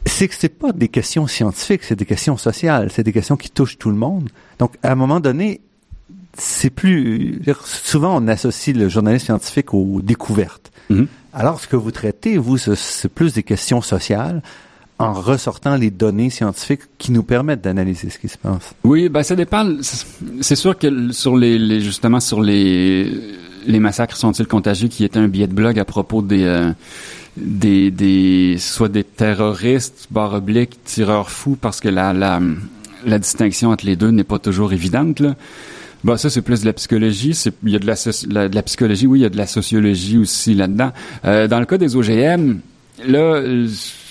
B: c'est que c'est pas des questions scientifiques, c'est des questions sociales, c'est des questions qui touchent tout le monde. Donc, à un moment donné, c'est plus souvent on associe le journalisme scientifique aux découvertes. Mm-hmm. Alors, ce que vous traitez, vous, c'est plus des questions sociales en ressortant les données scientifiques qui nous permettent d'analyser ce qui se passe.
C: Oui, ben ça dépend. C'est sûr que sur les, justement sur les les massacres sont-ils contagieux, qui était un billet de blog à propos des euh, des, des soit des terroristes barre oblique tireurs fous parce que la la la distinction entre les deux n'est pas toujours évidente là. Bah ça c'est plus de la psychologie. C'est il y a de la, de la psychologie, oui, il y a de la sociologie aussi là-dedans. Euh, dans le cas des OGM, là,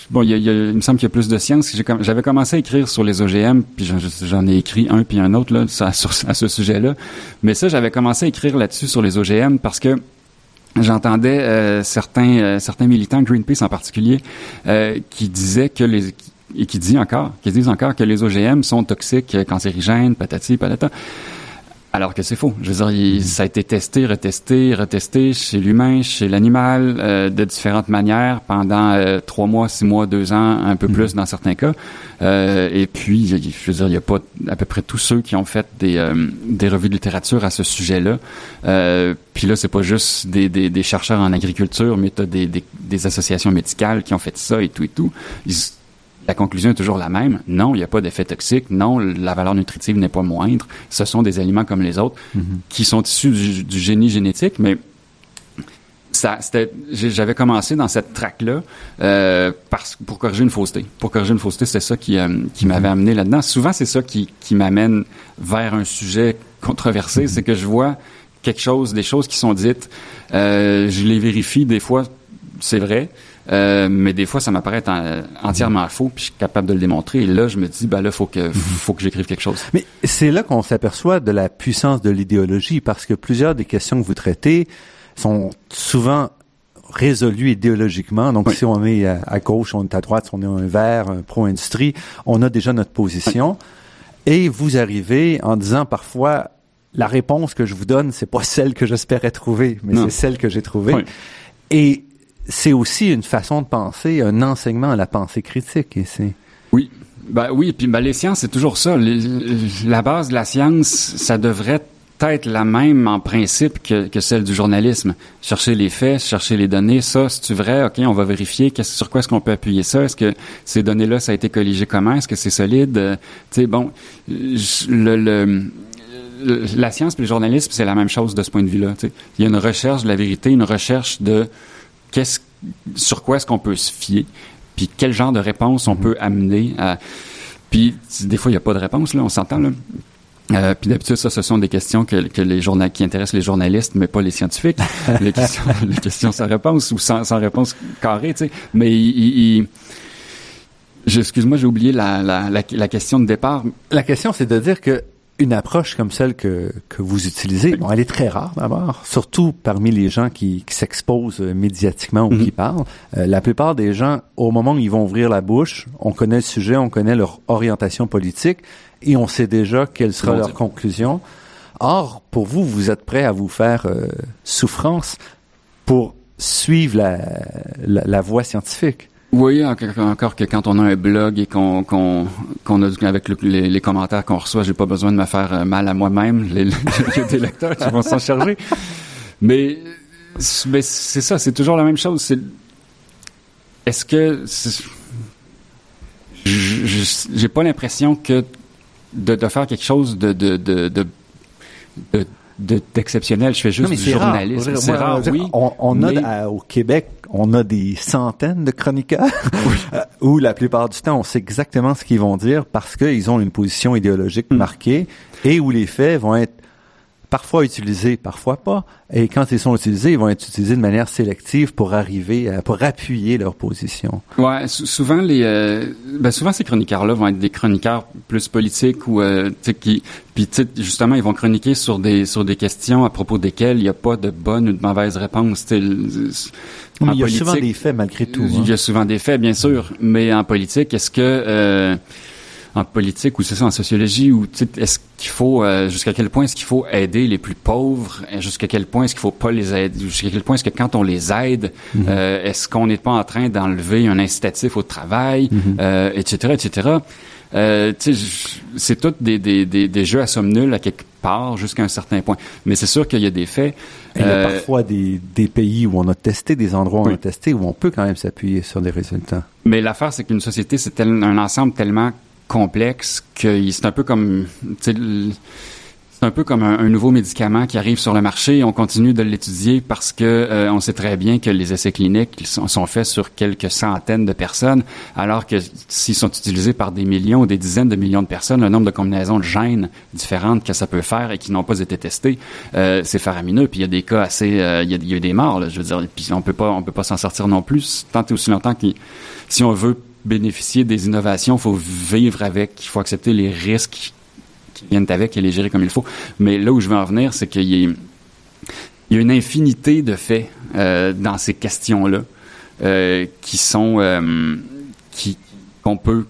C: bon, il, y a, il, me semble qu'il y a plus de science. J'avais commencé à écrire sur les OGM, puis j'en ai écrit un puis un autre là, à ce sujet-là. Mais ça, j'avais commencé à écrire là-dessus sur les OGM parce que j'entendais euh, certains euh, certains militants Greenpeace en particulier euh, qui disaient que les et qui dit encore, qui disent encore que les OGM sont toxiques, cancérigènes, patati patata. Alors que c'est faux. Je veux dire, ça a été testé, retesté, retesté chez l'humain, chez l'animal, euh, de différentes manières pendant euh, trois mois, six mois, deux ans, un peu plus mhm. dans certains cas. Euh, et puis, je veux dire, il y a pas à peu près tous ceux qui ont fait des, des revues de littérature à ce sujet-là. puis là, c'est pas juste des, des, des, chercheurs en agriculture, mais tu des, des, des, associations médicales qui ont fait ça et tout et tout. La conclusion est toujours la même. Non, il n'y a pas d'effet toxique. Non, la valeur nutritive n'est pas moindre. Ce sont des aliments comme les autres mm-hmm. qui sont issus du, génie génétique, mais ça, j'avais commencé dans cette traque-là euh, pour corriger une fausseté. Pour corriger une fausseté, c'est ça qui, euh, qui m'avait amené là-dedans. Souvent, c'est ça qui, qui m'amène vers un sujet controversé, mm-hmm. c'est que je vois quelque chose, des choses qui sont dites, euh, je les vérifie, des fois, c'est vrai, euh, mais des fois, ça m'apparaît entièrement faux, puis je suis capable de le démontrer. Et là, je me dis, ben là, faut que, mhm. faut que j'écrive quelque chose.
B: Mais c'est là qu'on s'aperçoit de la puissance de l'idéologie, parce que plusieurs des questions que vous traitez sont souvent résolues idéologiquement. Donc, si on est à, gauche, on est à droite, si on est un vert, un pro-industrie, on a déjà notre position. Et vous arrivez en disant parfois, la réponse que je vous donne, c'est pas celle que j'espérais trouver, mais c'est celle que j'ai trouvée. Et c'est aussi une façon de penser, un enseignement à la pensée critique. C'est
C: oui, ben oui, puis ben les sciences c'est toujours ça. la base de la science, ça devrait être la même en principe que, que, celle du journalisme. Chercher les faits, chercher les données, ça, c'est vrai, ok, on va vérifier sur quoi est-ce qu'on peut appuyer ça? Est-ce que ces données-là, ça a été colligé comment? Est-ce que c'est solide? Euh, Tu sais, bon, le, le la science et le journalisme, c'est la même chose de ce point de vue-là. Il y a une recherche de la vérité, une recherche de qu'est-ce, sur quoi est-ce qu'on peut se fier, puis quel genre de réponse on mhm. peut amener à. Puis des fois, il n'y a pas de réponse, là, on s'entend, là. Euh, puis d'habitude, ça, ce sont des questions que, que les journal qui intéressent les journalistes, mais pas les scientifiques. les, questions, les questions sans réponse ou sans, sans réponse carrée, tu sais. Mais il, excuse-moi, j'ai oublié la, la, la, la, question de départ.
B: La question, c'est de dire que une approche comme celle que, que vous utilisez, bon, elle est très rare d'abord, surtout parmi les gens qui, qui s'exposent médiatiquement ou qui mhm. parlent. Euh, la plupart des gens, au moment où ils vont ouvrir la bouche, on connaît le sujet, on connaît leur orientation politique et on sait déjà quelle sera leur conclusion. Or, pour vous, vous êtes prêt à vous faire euh, souffrance pour suivre la, la, la voie scientifique.
C: Oui, encore que quand on a un blog et qu'on qu'on qu'on a avec les, les, commentaires qu'on reçoit, j'ai pas besoin de me faire euh, mal à moi-même. Les, les lecteurs qui vont s'en charger. Mais mais c'est ça, c'est toujours la même chose. C'est est-ce que j'ai pas l'impression que de, de, faire quelque chose de de de, de d'exceptionnel. Je fais juste du journalisme.
B: C'est rare, oui. On, a au Québec, on a des centaines de chroniqueurs euh, où la plupart du temps, on sait exactement ce qu'ils vont dire parce qu'ils ont une position idéologique mm. marquée et où les faits vont être parfois utilisés, parfois pas. Et quand ils sont utilisés, ils vont être utilisés de manière sélective pour arriver, à, pour appuyer leur position.
C: Ouais, souvent les, euh, ben souvent ces chroniqueurs-là vont être des chroniqueurs plus politiques ou euh, qui, puis justement ils vont chroniquer sur des sur des questions à propos desquelles il n'y a pas de bonne ou de mauvaise réponse.
B: Il y a souvent des faits malgré tout.
C: Il y a hein. souvent des faits, bien sûr, mais en politique, est-ce que euh, en politique ou c'est ça en sociologie ou est-ce qu'il faut euh, jusqu'à quel point est-ce qu'il faut aider les plus pauvres jusqu'à quel point est-ce qu'il faut pas les aider jusqu'à quel point est-ce que quand on les aide mm-hmm. euh, est-ce qu'on n'est pas en train d'enlever un incitatif au travail etc etc euh, c'est tout des, des, des, des, jeux à somme nulle à quelque part jusqu'à un certain point. Mais c'est sûr qu'il y a des faits.
B: Il y a euh, parfois des, des pays où on a testé, des endroits où on a testé, où on peut quand même s'appuyer sur des résultats.
C: Mais l'affaire, c'est qu'une société, c'est un ensemble tellement complexe que c'est un peu comme c'est un peu comme un, nouveau médicament qui arrive sur le marché. On continue de l'étudier parce que euh, on sait très bien que les essais cliniques sont, faits sur quelques centaines de personnes, alors que s'ils sont utilisés par des millions ou des dizaines de millions de personnes, le nombre de combinaisons de gènes différentes que ça peut faire et qui n'ont pas été testées, euh, c'est faramineux. Puis il y a des cas assez, euh, il, y a, a, des morts. Là, je veux dire, puis on peut pas, on peut pas s'en sortir non plus tant et aussi longtemps que si on veut bénéficier des innovations, il faut vivre avec, il faut accepter les risques qui viennent avec et les gérer comme il faut. Mais là où je veux en venir, c'est qu'il y, a une infinité de faits euh, dans ces questions-là euh, qui sont euh, qu'on peut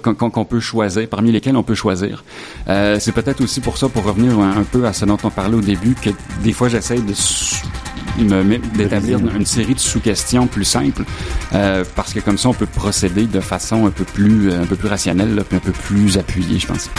C: qu'on peut choisir, parmi lesquels on peut choisir. c'est peut-être aussi pour ça, pour revenir un, peu à ce dont on parlait au début, que des fois j'essaie de d'établir une série de sous-questions plus simples, euh, parce que comme ça, on peut procéder de façon un peu plus, un peu plus rationnelle, un peu plus appuyée, je pense.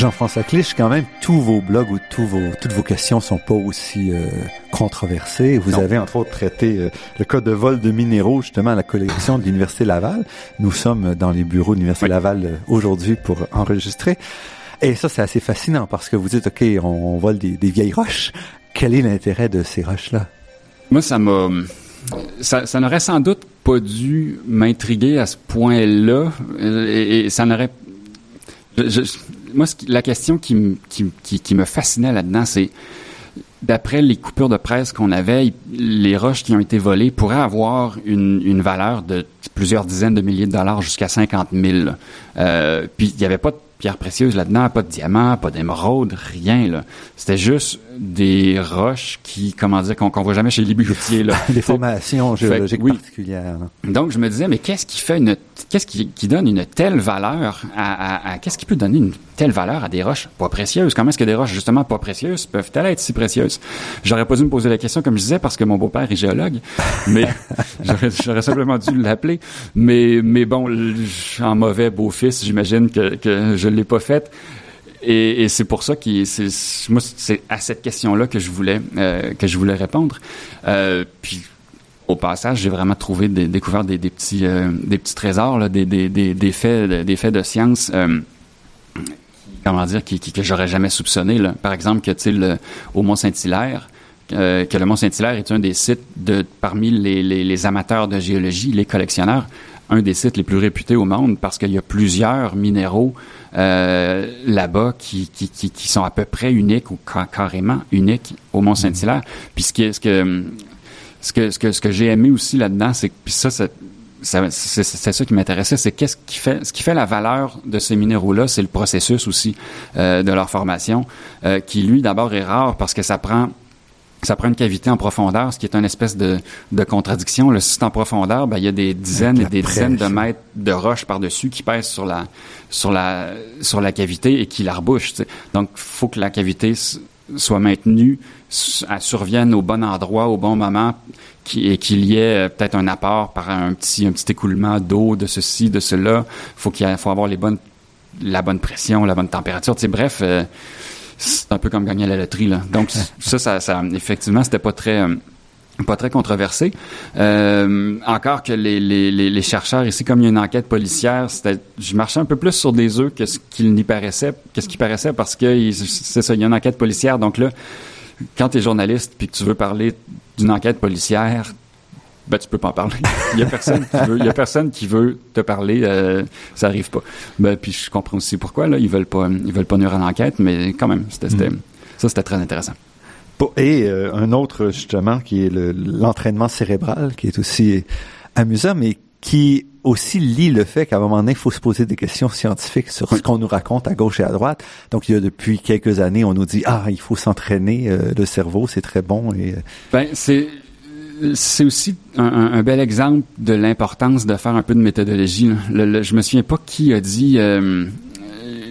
B: Jean-François Clich, quand même, tous vos blogs ou tous vos, toutes vos questions sont pas aussi euh, controversées. Vous avez entre autres traité euh, le cas de vol de minéraux justement à la collection de l'Université Laval. Nous sommes dans les bureaux de l'Université Laval euh, aujourd'hui pour enregistrer. Et ça, c'est assez fascinant parce que vous dites, OK, on, vole des, des, vieilles roches. Quel est l'intérêt de ces roches-là?
C: Moi, ça m'a... Ça, ça n'aurait sans doute pas dû m'intriguer à ce point-là et, et ça n'aurait je, moi, la question qui, me fascinait là-dedans, c'est d'après les coupures de presse qu'on avait, les roches qui ont été volées pourraient avoir une, valeur de plusieurs dizaines de milliers de dollars jusqu'à 50 000. Euh, puis il n'y avait pas de pierres précieuses là-dedans, pas de diamants, pas d'émeraude, rien. C'était juste des roches qui, comment dire, qu'on ne voit jamais chez les bijoutiers là.
B: des formations géologiques particulières.
C: Donc je me disais, mais qu'est-ce qui fait une, qu'est-ce qui, qui, donne une telle valeur à, à, qu'est-ce qui peut donner une telle valeur à des roches pas précieuses? Comment est-ce que des roches justement pas précieuses peuvent-elles être si précieuses? J'aurais pas dû me poser la question comme je disais parce que mon beau-père est géologue, mais j'aurais simplement dû l'appeler. Mais mais bon, en mauvais beau-fils, j'imagine que que je l'ai pas fait. Et, et c'est pour ça que c'est moi c'est à cette question-là que je voulais euh, que je voulais répondre. Euh, puis au passage, j'ai vraiment trouvé des, découvert des, des petits euh, des petits trésors, là, des, des, des, faits des faits de science. Euh, comment dire qui, qui, que j'aurais jamais soupçonné là. par exemple que tu au Mont Saint-Hilaire euh, que le Mont Saint-Hilaire est un des sites de parmi les, les, les, amateurs de géologie, les collectionneurs, un des sites les plus réputés au monde parce qu'il y a plusieurs minéraux euh, là-bas qui, qui, qui, qui, sont à peu près uniques ou carrément uniques au Mont Saint-Hilaire. Puis ce, qui, ce que ce que ce que, ce que j'ai aimé aussi là-dedans, c'est que puis ça, c'est c'est ça qui m'intéressait, c'est qu'est-ce qui fait ce qui fait la valeur de ces minéraux-là, c'est le processus aussi euh, de leur formation, euh, qui lui d'abord est rare parce que ça prend ça prend une cavité en profondeur, ce qui est une espèce de, de contradiction. Le système en profondeur, ben, il y a des dizaines et des dizaines de mètres de roches par-dessus qui pèsent sur la, sur la, sur la cavité et qui la rebouchent. Donc, il faut que la cavité soit maintenue, elle survienne au bon endroit, au bon moment, et qu'il y ait euh, peut-être un apport par un petit, un petit écoulement d'eau, de ceci, de cela. Faut qu'il faut avoir les bonnes, la bonne pression, la bonne température. Bref, euh, c'est un peu comme gagner à la loterie là. Donc ça, ça, ça effectivement, c'était pas très euh, pas très controversé. Euh, encore que les, les, les, chercheurs ici, comme il y a une enquête policière, c'était, je marchais un peu plus sur des œufs que ce qu'il n'y paraissait, que ce qui paraissait parce que c'est ça, il y a une enquête policière. Donc là, quand tu es journaliste puis que tu veux parler d'une enquête policière, ben tu peux pas en parler. Il y a personne qui veut, il y a personne qui veut te parler, euh, ça arrive pas. Ben puis je comprends aussi pourquoi là, ils veulent pas, ils veulent pas nuire à l'enquête, mais quand même, c'était, mm. ça c'était très intéressant.
B: Et euh, un autre justement qui est l'entraînement cérébral, qui est aussi amusant, mais qui aussi lie le fait qu'à un moment donné, il faut se poser des questions scientifiques sur ce qu'on nous raconte à gauche et à droite. Donc, il y a depuis quelques années, on nous dit ah, il faut s'entraîner euh, le cerveau, c'est très bon. Et euh,
C: ben c'est c'est aussi un, bel exemple de l'importance de faire un peu de méthodologie. Le, je me souviens pas qui a dit euh,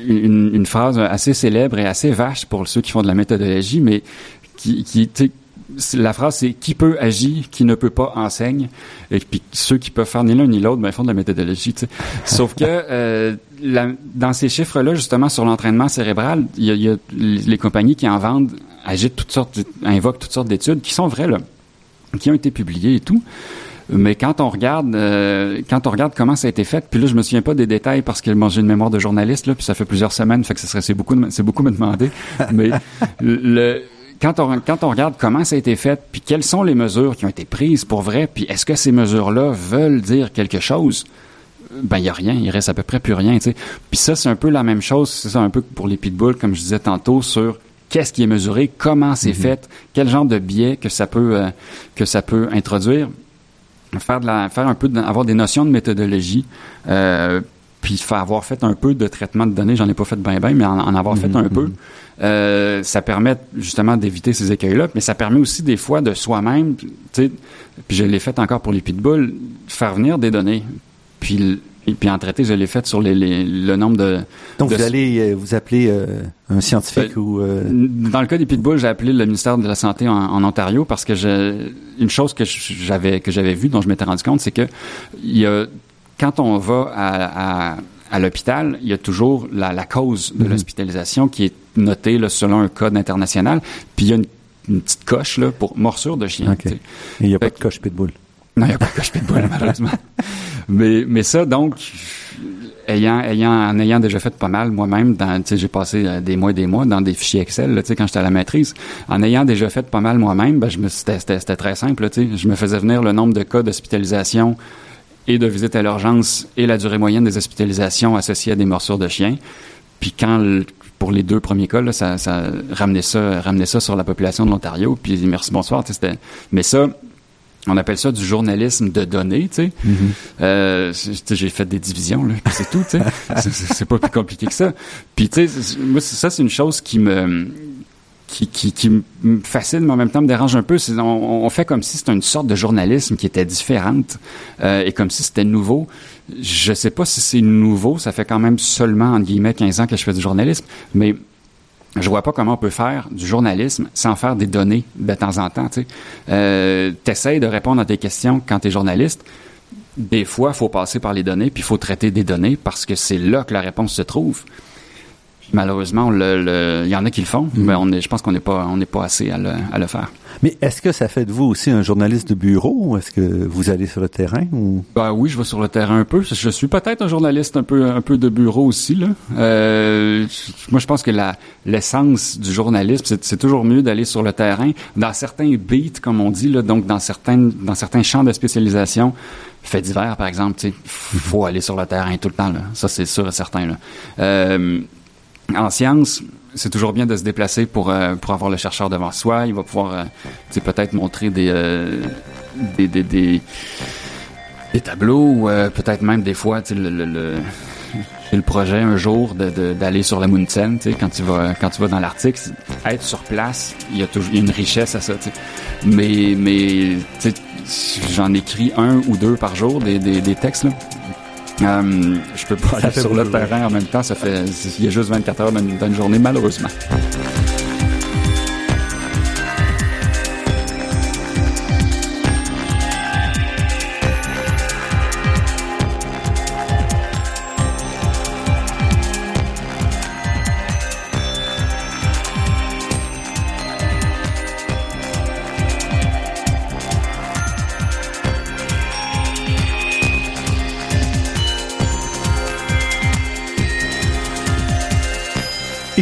C: une, une, phrase assez célèbre et assez vache pour ceux qui font de la méthodologie, mais qui, qui la phrase c'est qui peut agir, qui ne peut pas enseigne. Et puis ceux qui peuvent faire ni l'un ni l'autre, ben, font de la méthodologie. Sauf que euh, dans ces chiffres-là, justement, sur l'entraînement cérébral, il y, a, les compagnies qui en vendent agitent toutes sortes, invoquent toutes sortes d'études qui sont vraies là, qui ont été publiées et tout. Mais quand on regarde, euh, quand on regarde comment ça a été fait, puis là je me souviens pas des détails parce que j'ai une mémoire de journaliste là, puis ça fait plusieurs semaines, fait que ce serait c'est beaucoup, c'est beaucoup me demander. mais le quand on, quand on regarde comment ça a été fait, puis quelles sont les mesures qui ont été prises pour vrai, puis est-ce que ces mesures-là veulent dire quelque chose? Ben, il n'y a rien, il reste à peu près plus rien, tu sais. Puis ça, c'est un peu la même chose, c'est ça un peu pour les pitbulls, comme je disais tantôt, sur qu'est-ce qui est mesuré, comment c'est mm-hmm. fait, quel genre de biais que ça peut, euh, que ça peut introduire. Faire de la, faire un peu, avoir des notions de méthodologie, euh, puis faire avoir fait un peu de traitement de données, j'en ai pas fait bien bien, mais en, avoir fait mm-hmm. un peu, euh, ça permet justement d'éviter ces écueils-là, mais ça permet aussi des fois de soi-même, tu sais, puis je l'ai fait encore pour les pitbulls, faire venir des données, puis et puis en traiter, je l'ai fait sur les, le nombre de.
B: Donc vous allez euh, vous appeler euh, un scientifique
C: ben,
B: ou.
C: Dans le cas des pitbulls, j'ai appelé le ministère de la santé en, Ontario parce que une chose que j'avais que j'avais vue dont je m'étais rendu compte, c'est que il y a quand on va à, à à l'hôpital, il y a toujours la, la cause de mhm. l'hospitalisation qui est notée là, selon un code international. Puis il y a une, petite coche là, pour morsure de chien.
B: Et il n'y a pas de coche pitbull.
C: Non, il n'y a pas de coche pitbull, malheureusement. Mais, mais ça, donc, ayant, ayant, en ayant déjà fait pas mal moi-même, dans, j'ai passé euh, des mois et des mois dans des fichiers Excel, là, quand j'étais à la maîtrise, en ayant déjà fait pas mal moi-même, ben, je me, c'était, c'était, très simple, là, je me faisais venir le nombre de cas d'hospitalisation et de visites à l'urgence et la durée moyenne des hospitalisations associées à des morsures de chiens. Puis quand pour les deux premiers cas, là, ça, ça ramenait ça, ramenait ça sur la population de l'Ontario. Puis merci bonsoir. Mais ça, on appelle ça du journalisme de données, tu sais. Mm-hmm. Euh, j'ai fait des divisions, là, c'est tout, tu sais. c'est pas plus compliqué que ça. Puis, tu sais, moi, ça, c'est une chose qui me qui, qui, qui me fascine, mais en même temps me dérange un peu. On, on fait comme si c'était une sorte de journalisme qui était différente euh, et comme si c'était nouveau. Je sais pas si c'est nouveau. Ça fait quand même seulement, entre guillemets, 15 ans que je fais du journalisme, mais je vois pas comment on peut faire du journalisme sans faire des données de temps en temps. Tu euh, essaies de répondre à tes questions quand tu es journaliste. Des fois, faut passer par les données, puis faut traiter des données parce que c'est là que la réponse se trouve. Malheureusement, il y en a qui le font, mm. mais on est, je pense qu'on n'est pas, on n'est pas assez à le, faire.
B: Mais est-ce que ça fait de vous aussi un journaliste de bureau ou est-ce que vous allez sur le terrain ou?
C: Ben oui, je vais sur le terrain un peu. Je suis peut-être un journaliste un peu, un peu de bureau aussi là. Euh, moi, je pense que la l'essence du journalisme, c'est toujours mieux d'aller sur le terrain dans certains beats, comme on dit là, donc dans certains, dans certains champs de spécialisation. Fait divers, par exemple, il faut aller sur le terrain tout le temps. Là. Ça, c'est sûr et certain. Là. Euh, en sciences, c'est toujours bien de se déplacer pour, euh, pour avoir le chercheur devant soi. Il va pouvoir euh, peut-être montrer des, euh, des, des, des, des, tableaux ou peut-être même des fois le, le, projet un jour d'aller sur la Munchen, quand tu vas quand tu vas dans l'Arctique, être sur place, il y a toujours une richesse à ça. Mais mais j'en écris un ou deux par jour des, des, des textes là. Euh, je peux pas aller sur le terrain en même temps. Ça fait, il y a juste 24 heures dans une journée, malheureusement.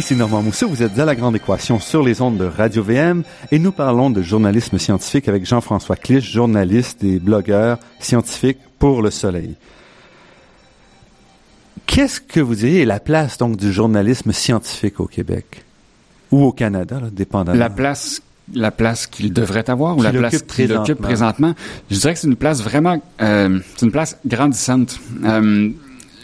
B: Ici Normand Mousseau, vous êtes à La Grande Équation sur les ondes de Radio-VM et nous parlons de journalisme scientifique avec Jean-François Clich, journaliste et blogueur scientifique pour Le Soleil. Qu'est-ce que vous diriez la place donc du journalisme scientifique au Québec? Ou au Canada, là, dépendamment?
C: La place la place qu'il devrait avoir ou la place qu'il occupe
B: présentement?
C: Je dirais que c'est une place vraiment, euh, c'est une place grandissante. Euh,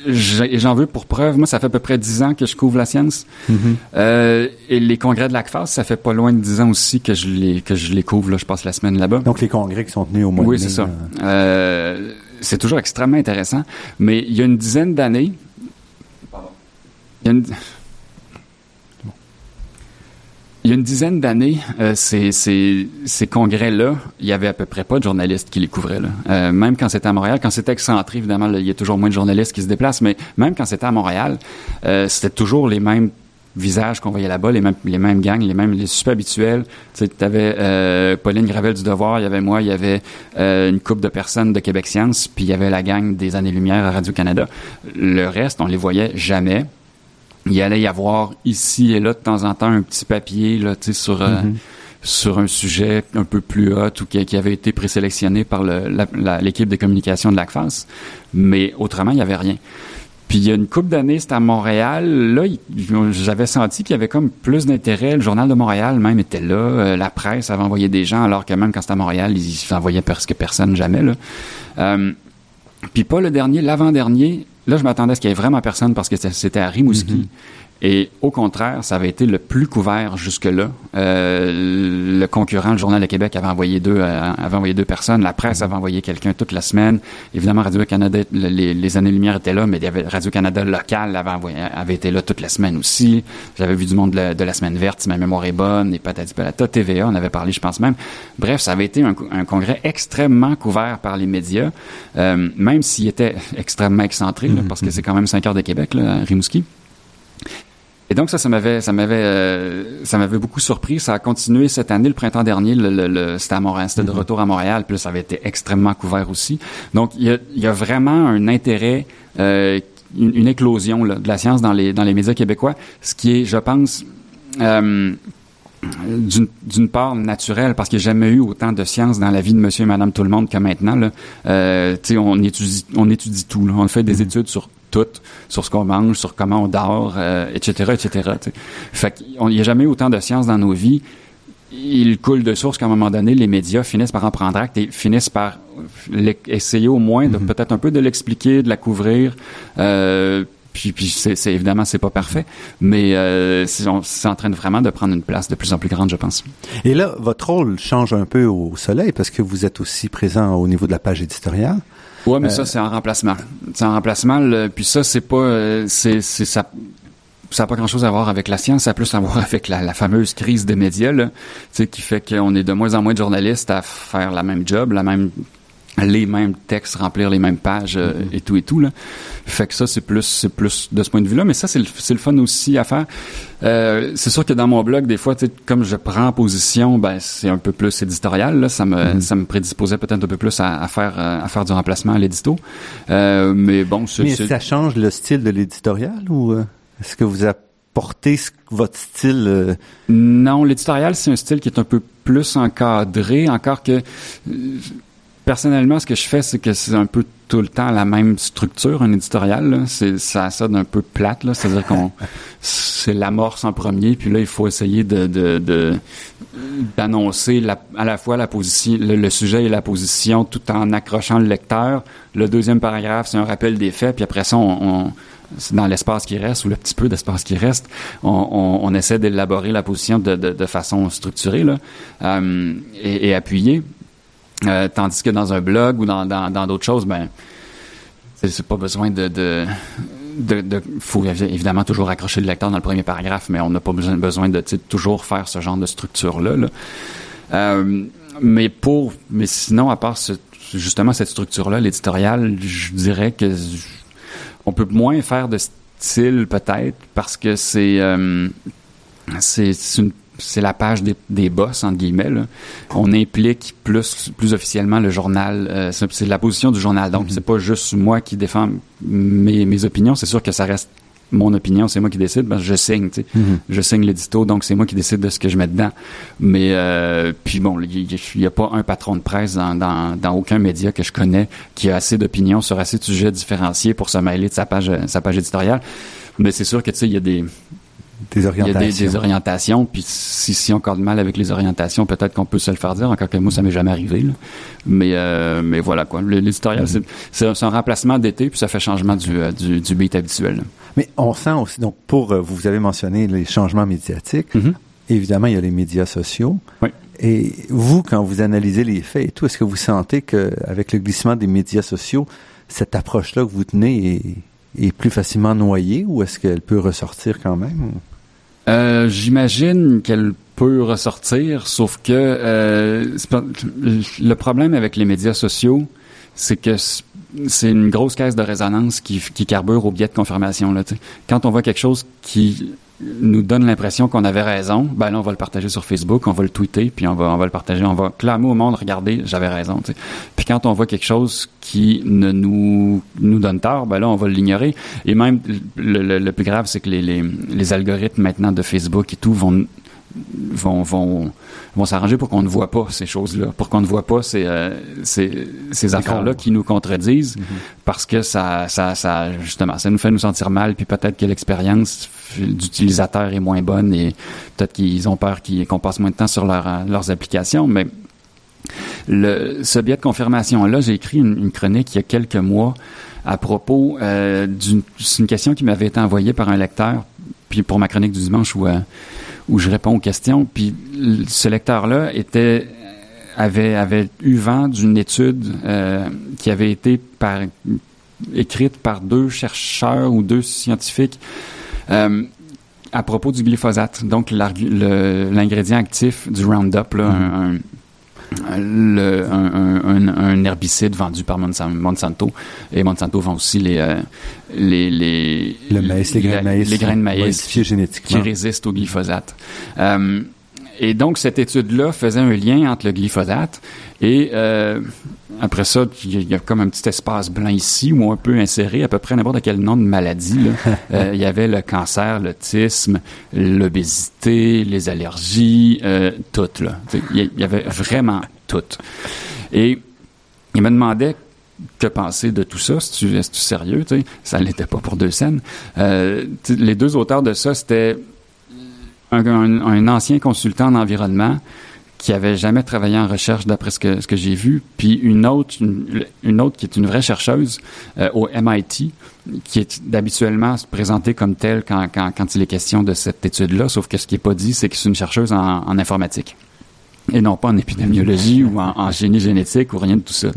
C: j'en veux pour preuve. Moi, ça fait à peu près dix ans que je couvre la science.
B: Mm-hmm.
C: Euh, et les congrès de l'ACFAS, ça fait pas loin de dix ans aussi que je les que je les couvre. Là, je passe la semaine là-bas.
B: Donc, les congrès qui sont tenus au mois
C: Oui,
B: de mai.
C: c'est ça.
B: euh,
C: Euh, c'est toujours extrêmement intéressant. Mais il y a une dizaine d'années, il y a une, il y a une dizaine d'années, euh, ces, congrès-là, il y avait à peu près pas de journalistes qui les couvraient. Euh, même quand c'était à Montréal, quand c'était excentré, évidemment, il y a toujours moins de journalistes qui se déplacent, mais même quand c'était à Montréal, euh, c'était toujours les mêmes visages qu'on voyait là-bas, les mêmes, gangs, les mêmes, les super habituels. Tu avais euh, Pauline Gravel du Devoir, il y avait moi, il y avait une couple de personnes de Québec Science, puis il y avait la gang des Années-Lumière à Radio-Canada. Le reste, on les voyait jamais. Il allait y avoir ici et là de temps en temps un petit papier là, tu sais, sur euh, sur un sujet un peu plus hot ou qui, qui avait été présélectionné par l'équipe de communication de l'ACFAS. Mais autrement, il n'y avait rien. Puis il y a une couple d'années, c'était à Montréal. Là, j'avais senti qu'il y avait comme plus d'intérêt. Le journal de Montréal même était là. Euh, la presse avait envoyé des gens, alors que même quand c'était à Montréal, ils envoyaient presque personne jamais. Là. Euh, puis pas le dernier, l'avant-dernier. Là, je m'attendais à ce qu'il y ait vraiment personne parce que c'était- à Rimouski. Et au contraire, ça avait été le plus couvert jusque-là. Euh, le concurrent, le Journal de Québec, avait envoyé deux, euh, avait envoyé deux personnes. La presse avait envoyé quelqu'un toute la semaine. Évidemment, Radio-Canada, le- les, les années-lumière étaient là, mais Radio-Canada local avait, envoyé- avait été là toute la semaine aussi. J'avais vu du monde de la, de la semaine verte, si ma mémoire est bonne, et patati patata, TVA, on avait parlé, je pense même. Bref, ça avait été un, un congrès extrêmement couvert par les médias, euh, même s'il était extrêmement excentré, là, parce que c'est quand même 5 heures de Québec, là, à Rimouski. Et donc ça, ça m'avait, ça m'avait, euh, ça m'avait beaucoup surpris. Ça a continué cette année, le printemps dernier. Le, le- le- c'était à Montréal, c'était de retour à Montréal. Puis là, ça avait été extrêmement couvert aussi. Donc il y a, il y a vraiment un intérêt, euh, une, une éclosion là, de la science dans les dans les médias québécois, ce qui est, je pense. euh, d'une d'une part naturelle parce qu'il n'y a jamais eu autant de science dans la vie de monsieur et madame tout le monde que maintenant là. Euh, tu sais, on étudie on étudie tout là. on fait des études sur tout sur ce qu'on mange sur comment on dort euh, etc etc tu sais. fait qu'il n'y a jamais eu autant de science dans nos vies il coule de source qu'à un moment donné, les médias finissent par en prendre acte et finissent par essayer au moins de peut-être un peu de l'expliquer, de la couvrir. Euh, puis, puis c'est, évidemment, c'est pas parfait, mais euh, on- c'est en train de vraiment de prendre une place de plus en plus grande, je pense.
B: Et là, votre rôle change un peu au soleil parce que vous êtes aussi présent au niveau de la page éditoriale.
C: Ouais, mais ça, c'est en remplacement. C'est en remplacement. le- puis ça, c'est pas, euh, c'est, c'est ça. Ça n'a pas grand-chose à voir avec la science, ça a plus à voir avec la, la fameuse crise des médias, là, tu sais, qui fait qu'on est de moins en moins de journalistes à faire la même job, la même les mêmes textes, remplir les mêmes pages euh, et tout et tout là. Fait que ça c'est plus c'est plus de ce point de vue-là, mais ça c'est le, c'est le fun aussi à faire. Euh, c'est sûr que dans mon blog des fois, comme je prends position, ben c'est un peu plus éditorial là, ça me ça me prédisposait peut-être un peu plus à, à faire euh, à faire du remplacement à l'édito. Euh, mais bon,
B: Mais ça change le style de l'éditorial ou euh, est-ce que vous apportez ce- votre style euh,
C: Non, l'éditorial, c'est un style qui est un peu plus encadré, encore que euh, personnellement, ce que je fais, c'est que c'est un peu tout le temps la même structure, un éditorial. là. C'est ça sonne un peu plate, là. C'est-à-dire qu'on c'est l'amorce en premier, puis là, il faut essayer de, de, de- d'annoncer la- à la fois la position, le, le sujet et la position, tout en accrochant le lecteur. Le deuxième paragraphe, c'est un rappel des faits, puis après ça, on, on- c'est dans l'espace qui reste ou le petit peu d'espace qui reste, on, on- on essaie d'élaborer la position de, de- de façon structurée là, euh, et, et appuyée. Euh, tandis que dans un blog ou dans dans, dans d'autres choses, ben c'est, pas besoin de, de faut évi- évidemment toujours accrocher le lecteur dans le premier paragraphe, mais on n'a pas besoin, de toujours faire ce genre de structure là. là. Euh, mais pour, mais sinon à part justement cette structure là, l'éditorial, je dirais que on peut moins faire de style peut-être parce que c'est euh, c'est une c'est la page des, des boss entre guillemets là. on implique plus plus officiellement le journal euh, c'est la position du journal. Donc c'est pas juste moi qui défends mes, mes opinions. C'est sûr que ça reste mon opinion. C'est moi qui décide. Que je signe tu sais. Je signe l'édito. Donc c'est moi qui décide de ce que je mets dedans. Mais euh, puis bon il y, a pas un patron de presse dans, dans, dans aucun média que je connais qui a assez d'opinions sur assez de sujets différenciés pour se mêler de sa page sa page éditoriale. Mais c'est sûr que tu sais il y a des
B: des orientations.
C: Il y a des, des orientations, puis si, si on a de mal avec les orientations, peut-être qu'on peut se le faire dire. Encore que moi, ça m'est jamais arrivé. Là. Mais, euh, mais voilà quoi. L'éditorial, mm-hmm. c'est un remplacement d'été, puis ça fait changement du, euh, du, du beat habituel.
B: Mais on sent aussi, donc pour, euh, vous avez mentionné les changements médiatiques. Mm-hmm. Évidemment, il y a les médias sociaux.
C: Oui.
B: Et vous, quand vous analysez les faits et tout, est-ce que vous sentez qu'avec le glissement des médias sociaux, cette approche-là que vous tenez est, est plus facilement noyée ou est-ce qu'elle peut ressortir quand même?
C: Euh, J'imagine qu'elle peut ressortir, sauf que euh, le problème avec les médias sociaux, c'est que c'est une grosse caisse de résonance qui, qui carbure au biais de confirmation. Là, Quand on voit quelque chose qui nous donne l'impression qu'on avait raison, ben là, on va le partager sur Facebook, on va le tweeter, puis on va, on va le partager, on va clamer au monde, regardez, j'avais raison. Puis quand on voit quelque chose qui ne nous, nous donne tort, ben là, on va l'ignorer. Et même, le, le, plus grave, c'est que les, les, les algorithmes maintenant de Facebook et tout vont vont, vont, vont s'arranger pour qu'on ne voit pas ces choses-là, pour qu'on ne voit pas ces, euh, ces, ces affaires-là qui nous contredisent, mm-hmm. parce que ça, ça, ça, justement, ça nous fait nous sentir mal, puis peut-être que l'expérience d'utilisateur est moins bonne et peut-être qu'ils ont peur qu'on passe moins de temps sur leur, leurs applications, mais le, ce biais de confirmation-là, j'ai écrit une, une, chronique il y a quelques mois à propos euh, d'une une question qui m'avait été envoyée par un lecteur, puis pour ma chronique du dimanche où euh, où je réponds aux questions. Puis ce lecteur-là était avait avait eu vent d'une étude euh, qui avait été par écrite par deux chercheurs ou deux scientifiques euh, à propos du glyphosate, donc l'ingrédient actif du Roundup, là, un, le, un, un, un, herbicide vendu par Monsanto. Et Monsanto vend aussi les, euh, les, les,
B: le maïs, les, grains de maïs,
C: les grains de maïs
B: qui,
C: qui, résistent au glyphosate. Euh, et donc, cette étude-là faisait un lien entre le glyphosate et euh, après ça, il y, a comme un petit espace blanc ici où on peut insérer à peu près n'importe quel nom de maladie. Euh, il y avait le cancer, l'autisme, l'obésité, les allergies, euh, tout. Il y avait vraiment tout. Et il me demandait que penser de tout ça? Est-ce tu, est sérieux? sais? Ça l'était pas pour deux scènes. Euh, les deux auteurs de ça, c'était un, un, un, ancien consultant en environnement qui avait jamais travaillé en recherche d'après ce que, ce que j'ai vu, puis une autre, une, autre qui est une vraie chercheuse euh, au MIT, qui est d'habituellement présentée comme telle quand, quand, quand il est question de cette étude-là, sauf que ce qui est pas dit, c'est que c'est une chercheuse en, en, informatique et non pas en épidémiologie ou en, en, génie génétique ou rien de tout ça.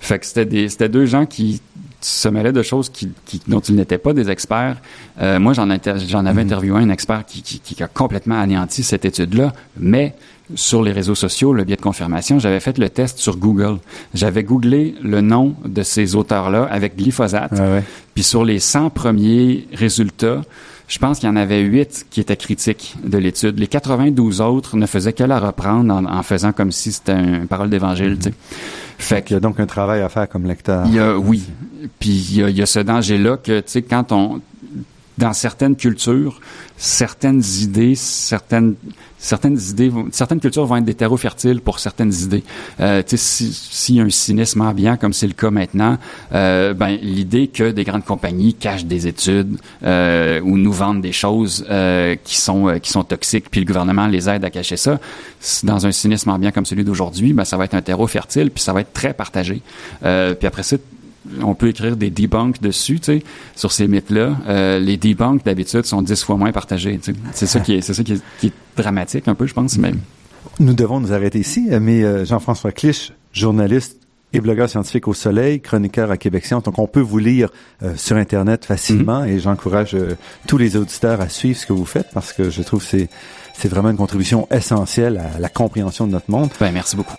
C: Fait que c'était des c'était deux gens qui se mêlaient de choses qui, qui dont ils n'étaient pas des experts. Euh, moi, j'en, j'en avais mm-hmm. interviewé un expert qui, qui, qui, a complètement anéanti cette étude-là, mais sur les réseaux sociaux, le biais de confirmation, j'avais fait le test sur Google. J'avais googlé le nom de ces auteurs-là avec glyphosate.
B: Ah ouais.
C: Puis sur les 100 premiers résultats, je pense qu'il y en avait 8 qui étaient critiques de l'étude. Les 92 autres ne faisaient que la reprendre en, en faisant comme si c'était une parole d'évangile. Mm -hmm.
B: Fait qu'il y a donc un travail à faire comme lecteur.
C: Il y a, oui. Puis il y y a ce danger-là que, tu sais, quand on... Dans certaines cultures, certaines idées, certaines certaines idées, certaines cultures vont être des terreaux fertiles pour certaines idées. Euh, S'il si y a un cynisme ambiant, comme c'est le cas maintenant, euh, ben, l'idée que des grandes compagnies cachent des études euh, ou nous vendent des choses euh, qui sont euh, qui sont toxiques, puis le gouvernement les aide à cacher ça, dans un cynisme ambiant comme celui d'aujourd'hui, ben, ça va être un terreau fertile, puis ça va être très partagé. Euh, puis après ça, on peut écrire des debunks dessus, tu sais, sur ces mythes-là. Euh, les debunks, d'habitude, sont dix fois moins partagés. C'est ça qui est, c'est ça qui est, qui est, dramatique un peu, je pense. Mais...
B: Nous devons nous arrêter ici, mais euh, Jean-François Clich, journaliste et blogueur scientifique au Soleil, chroniqueur à Québec Science. Donc, on peut vous lire euh, sur Internet facilement mm -hmm. et j'encourage euh, tous les auditeurs à suivre ce que vous faites parce que je trouve que c'est, c'est vraiment une contribution essentielle à la compréhension de notre monde.
C: Ben, merci beaucoup.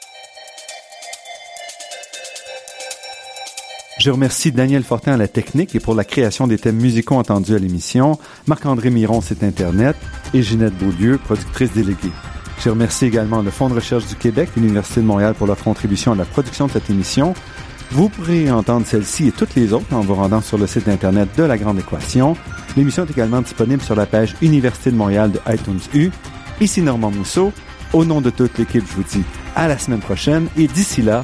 B: Je remercie Daniel Fortin à la technique et pour la création des thèmes musicaux entendus à l'émission, Marc-André Miron, site Internet, et Ginette Beaulieu, productrice déléguée. Je remercie également le Fonds de recherche du Québec, l'Université de Montréal pour leur contribution à la production de cette émission. Vous pourrez entendre celle-ci et toutes les autres en vous rendant sur le site Internet de La Grande Équation. L'émission est également disponible sur la page Université de Montréal de iTunes U. Ici Normand Mousseau. Au nom de toute l'équipe, je vous dis à la semaine prochaine et d'ici là,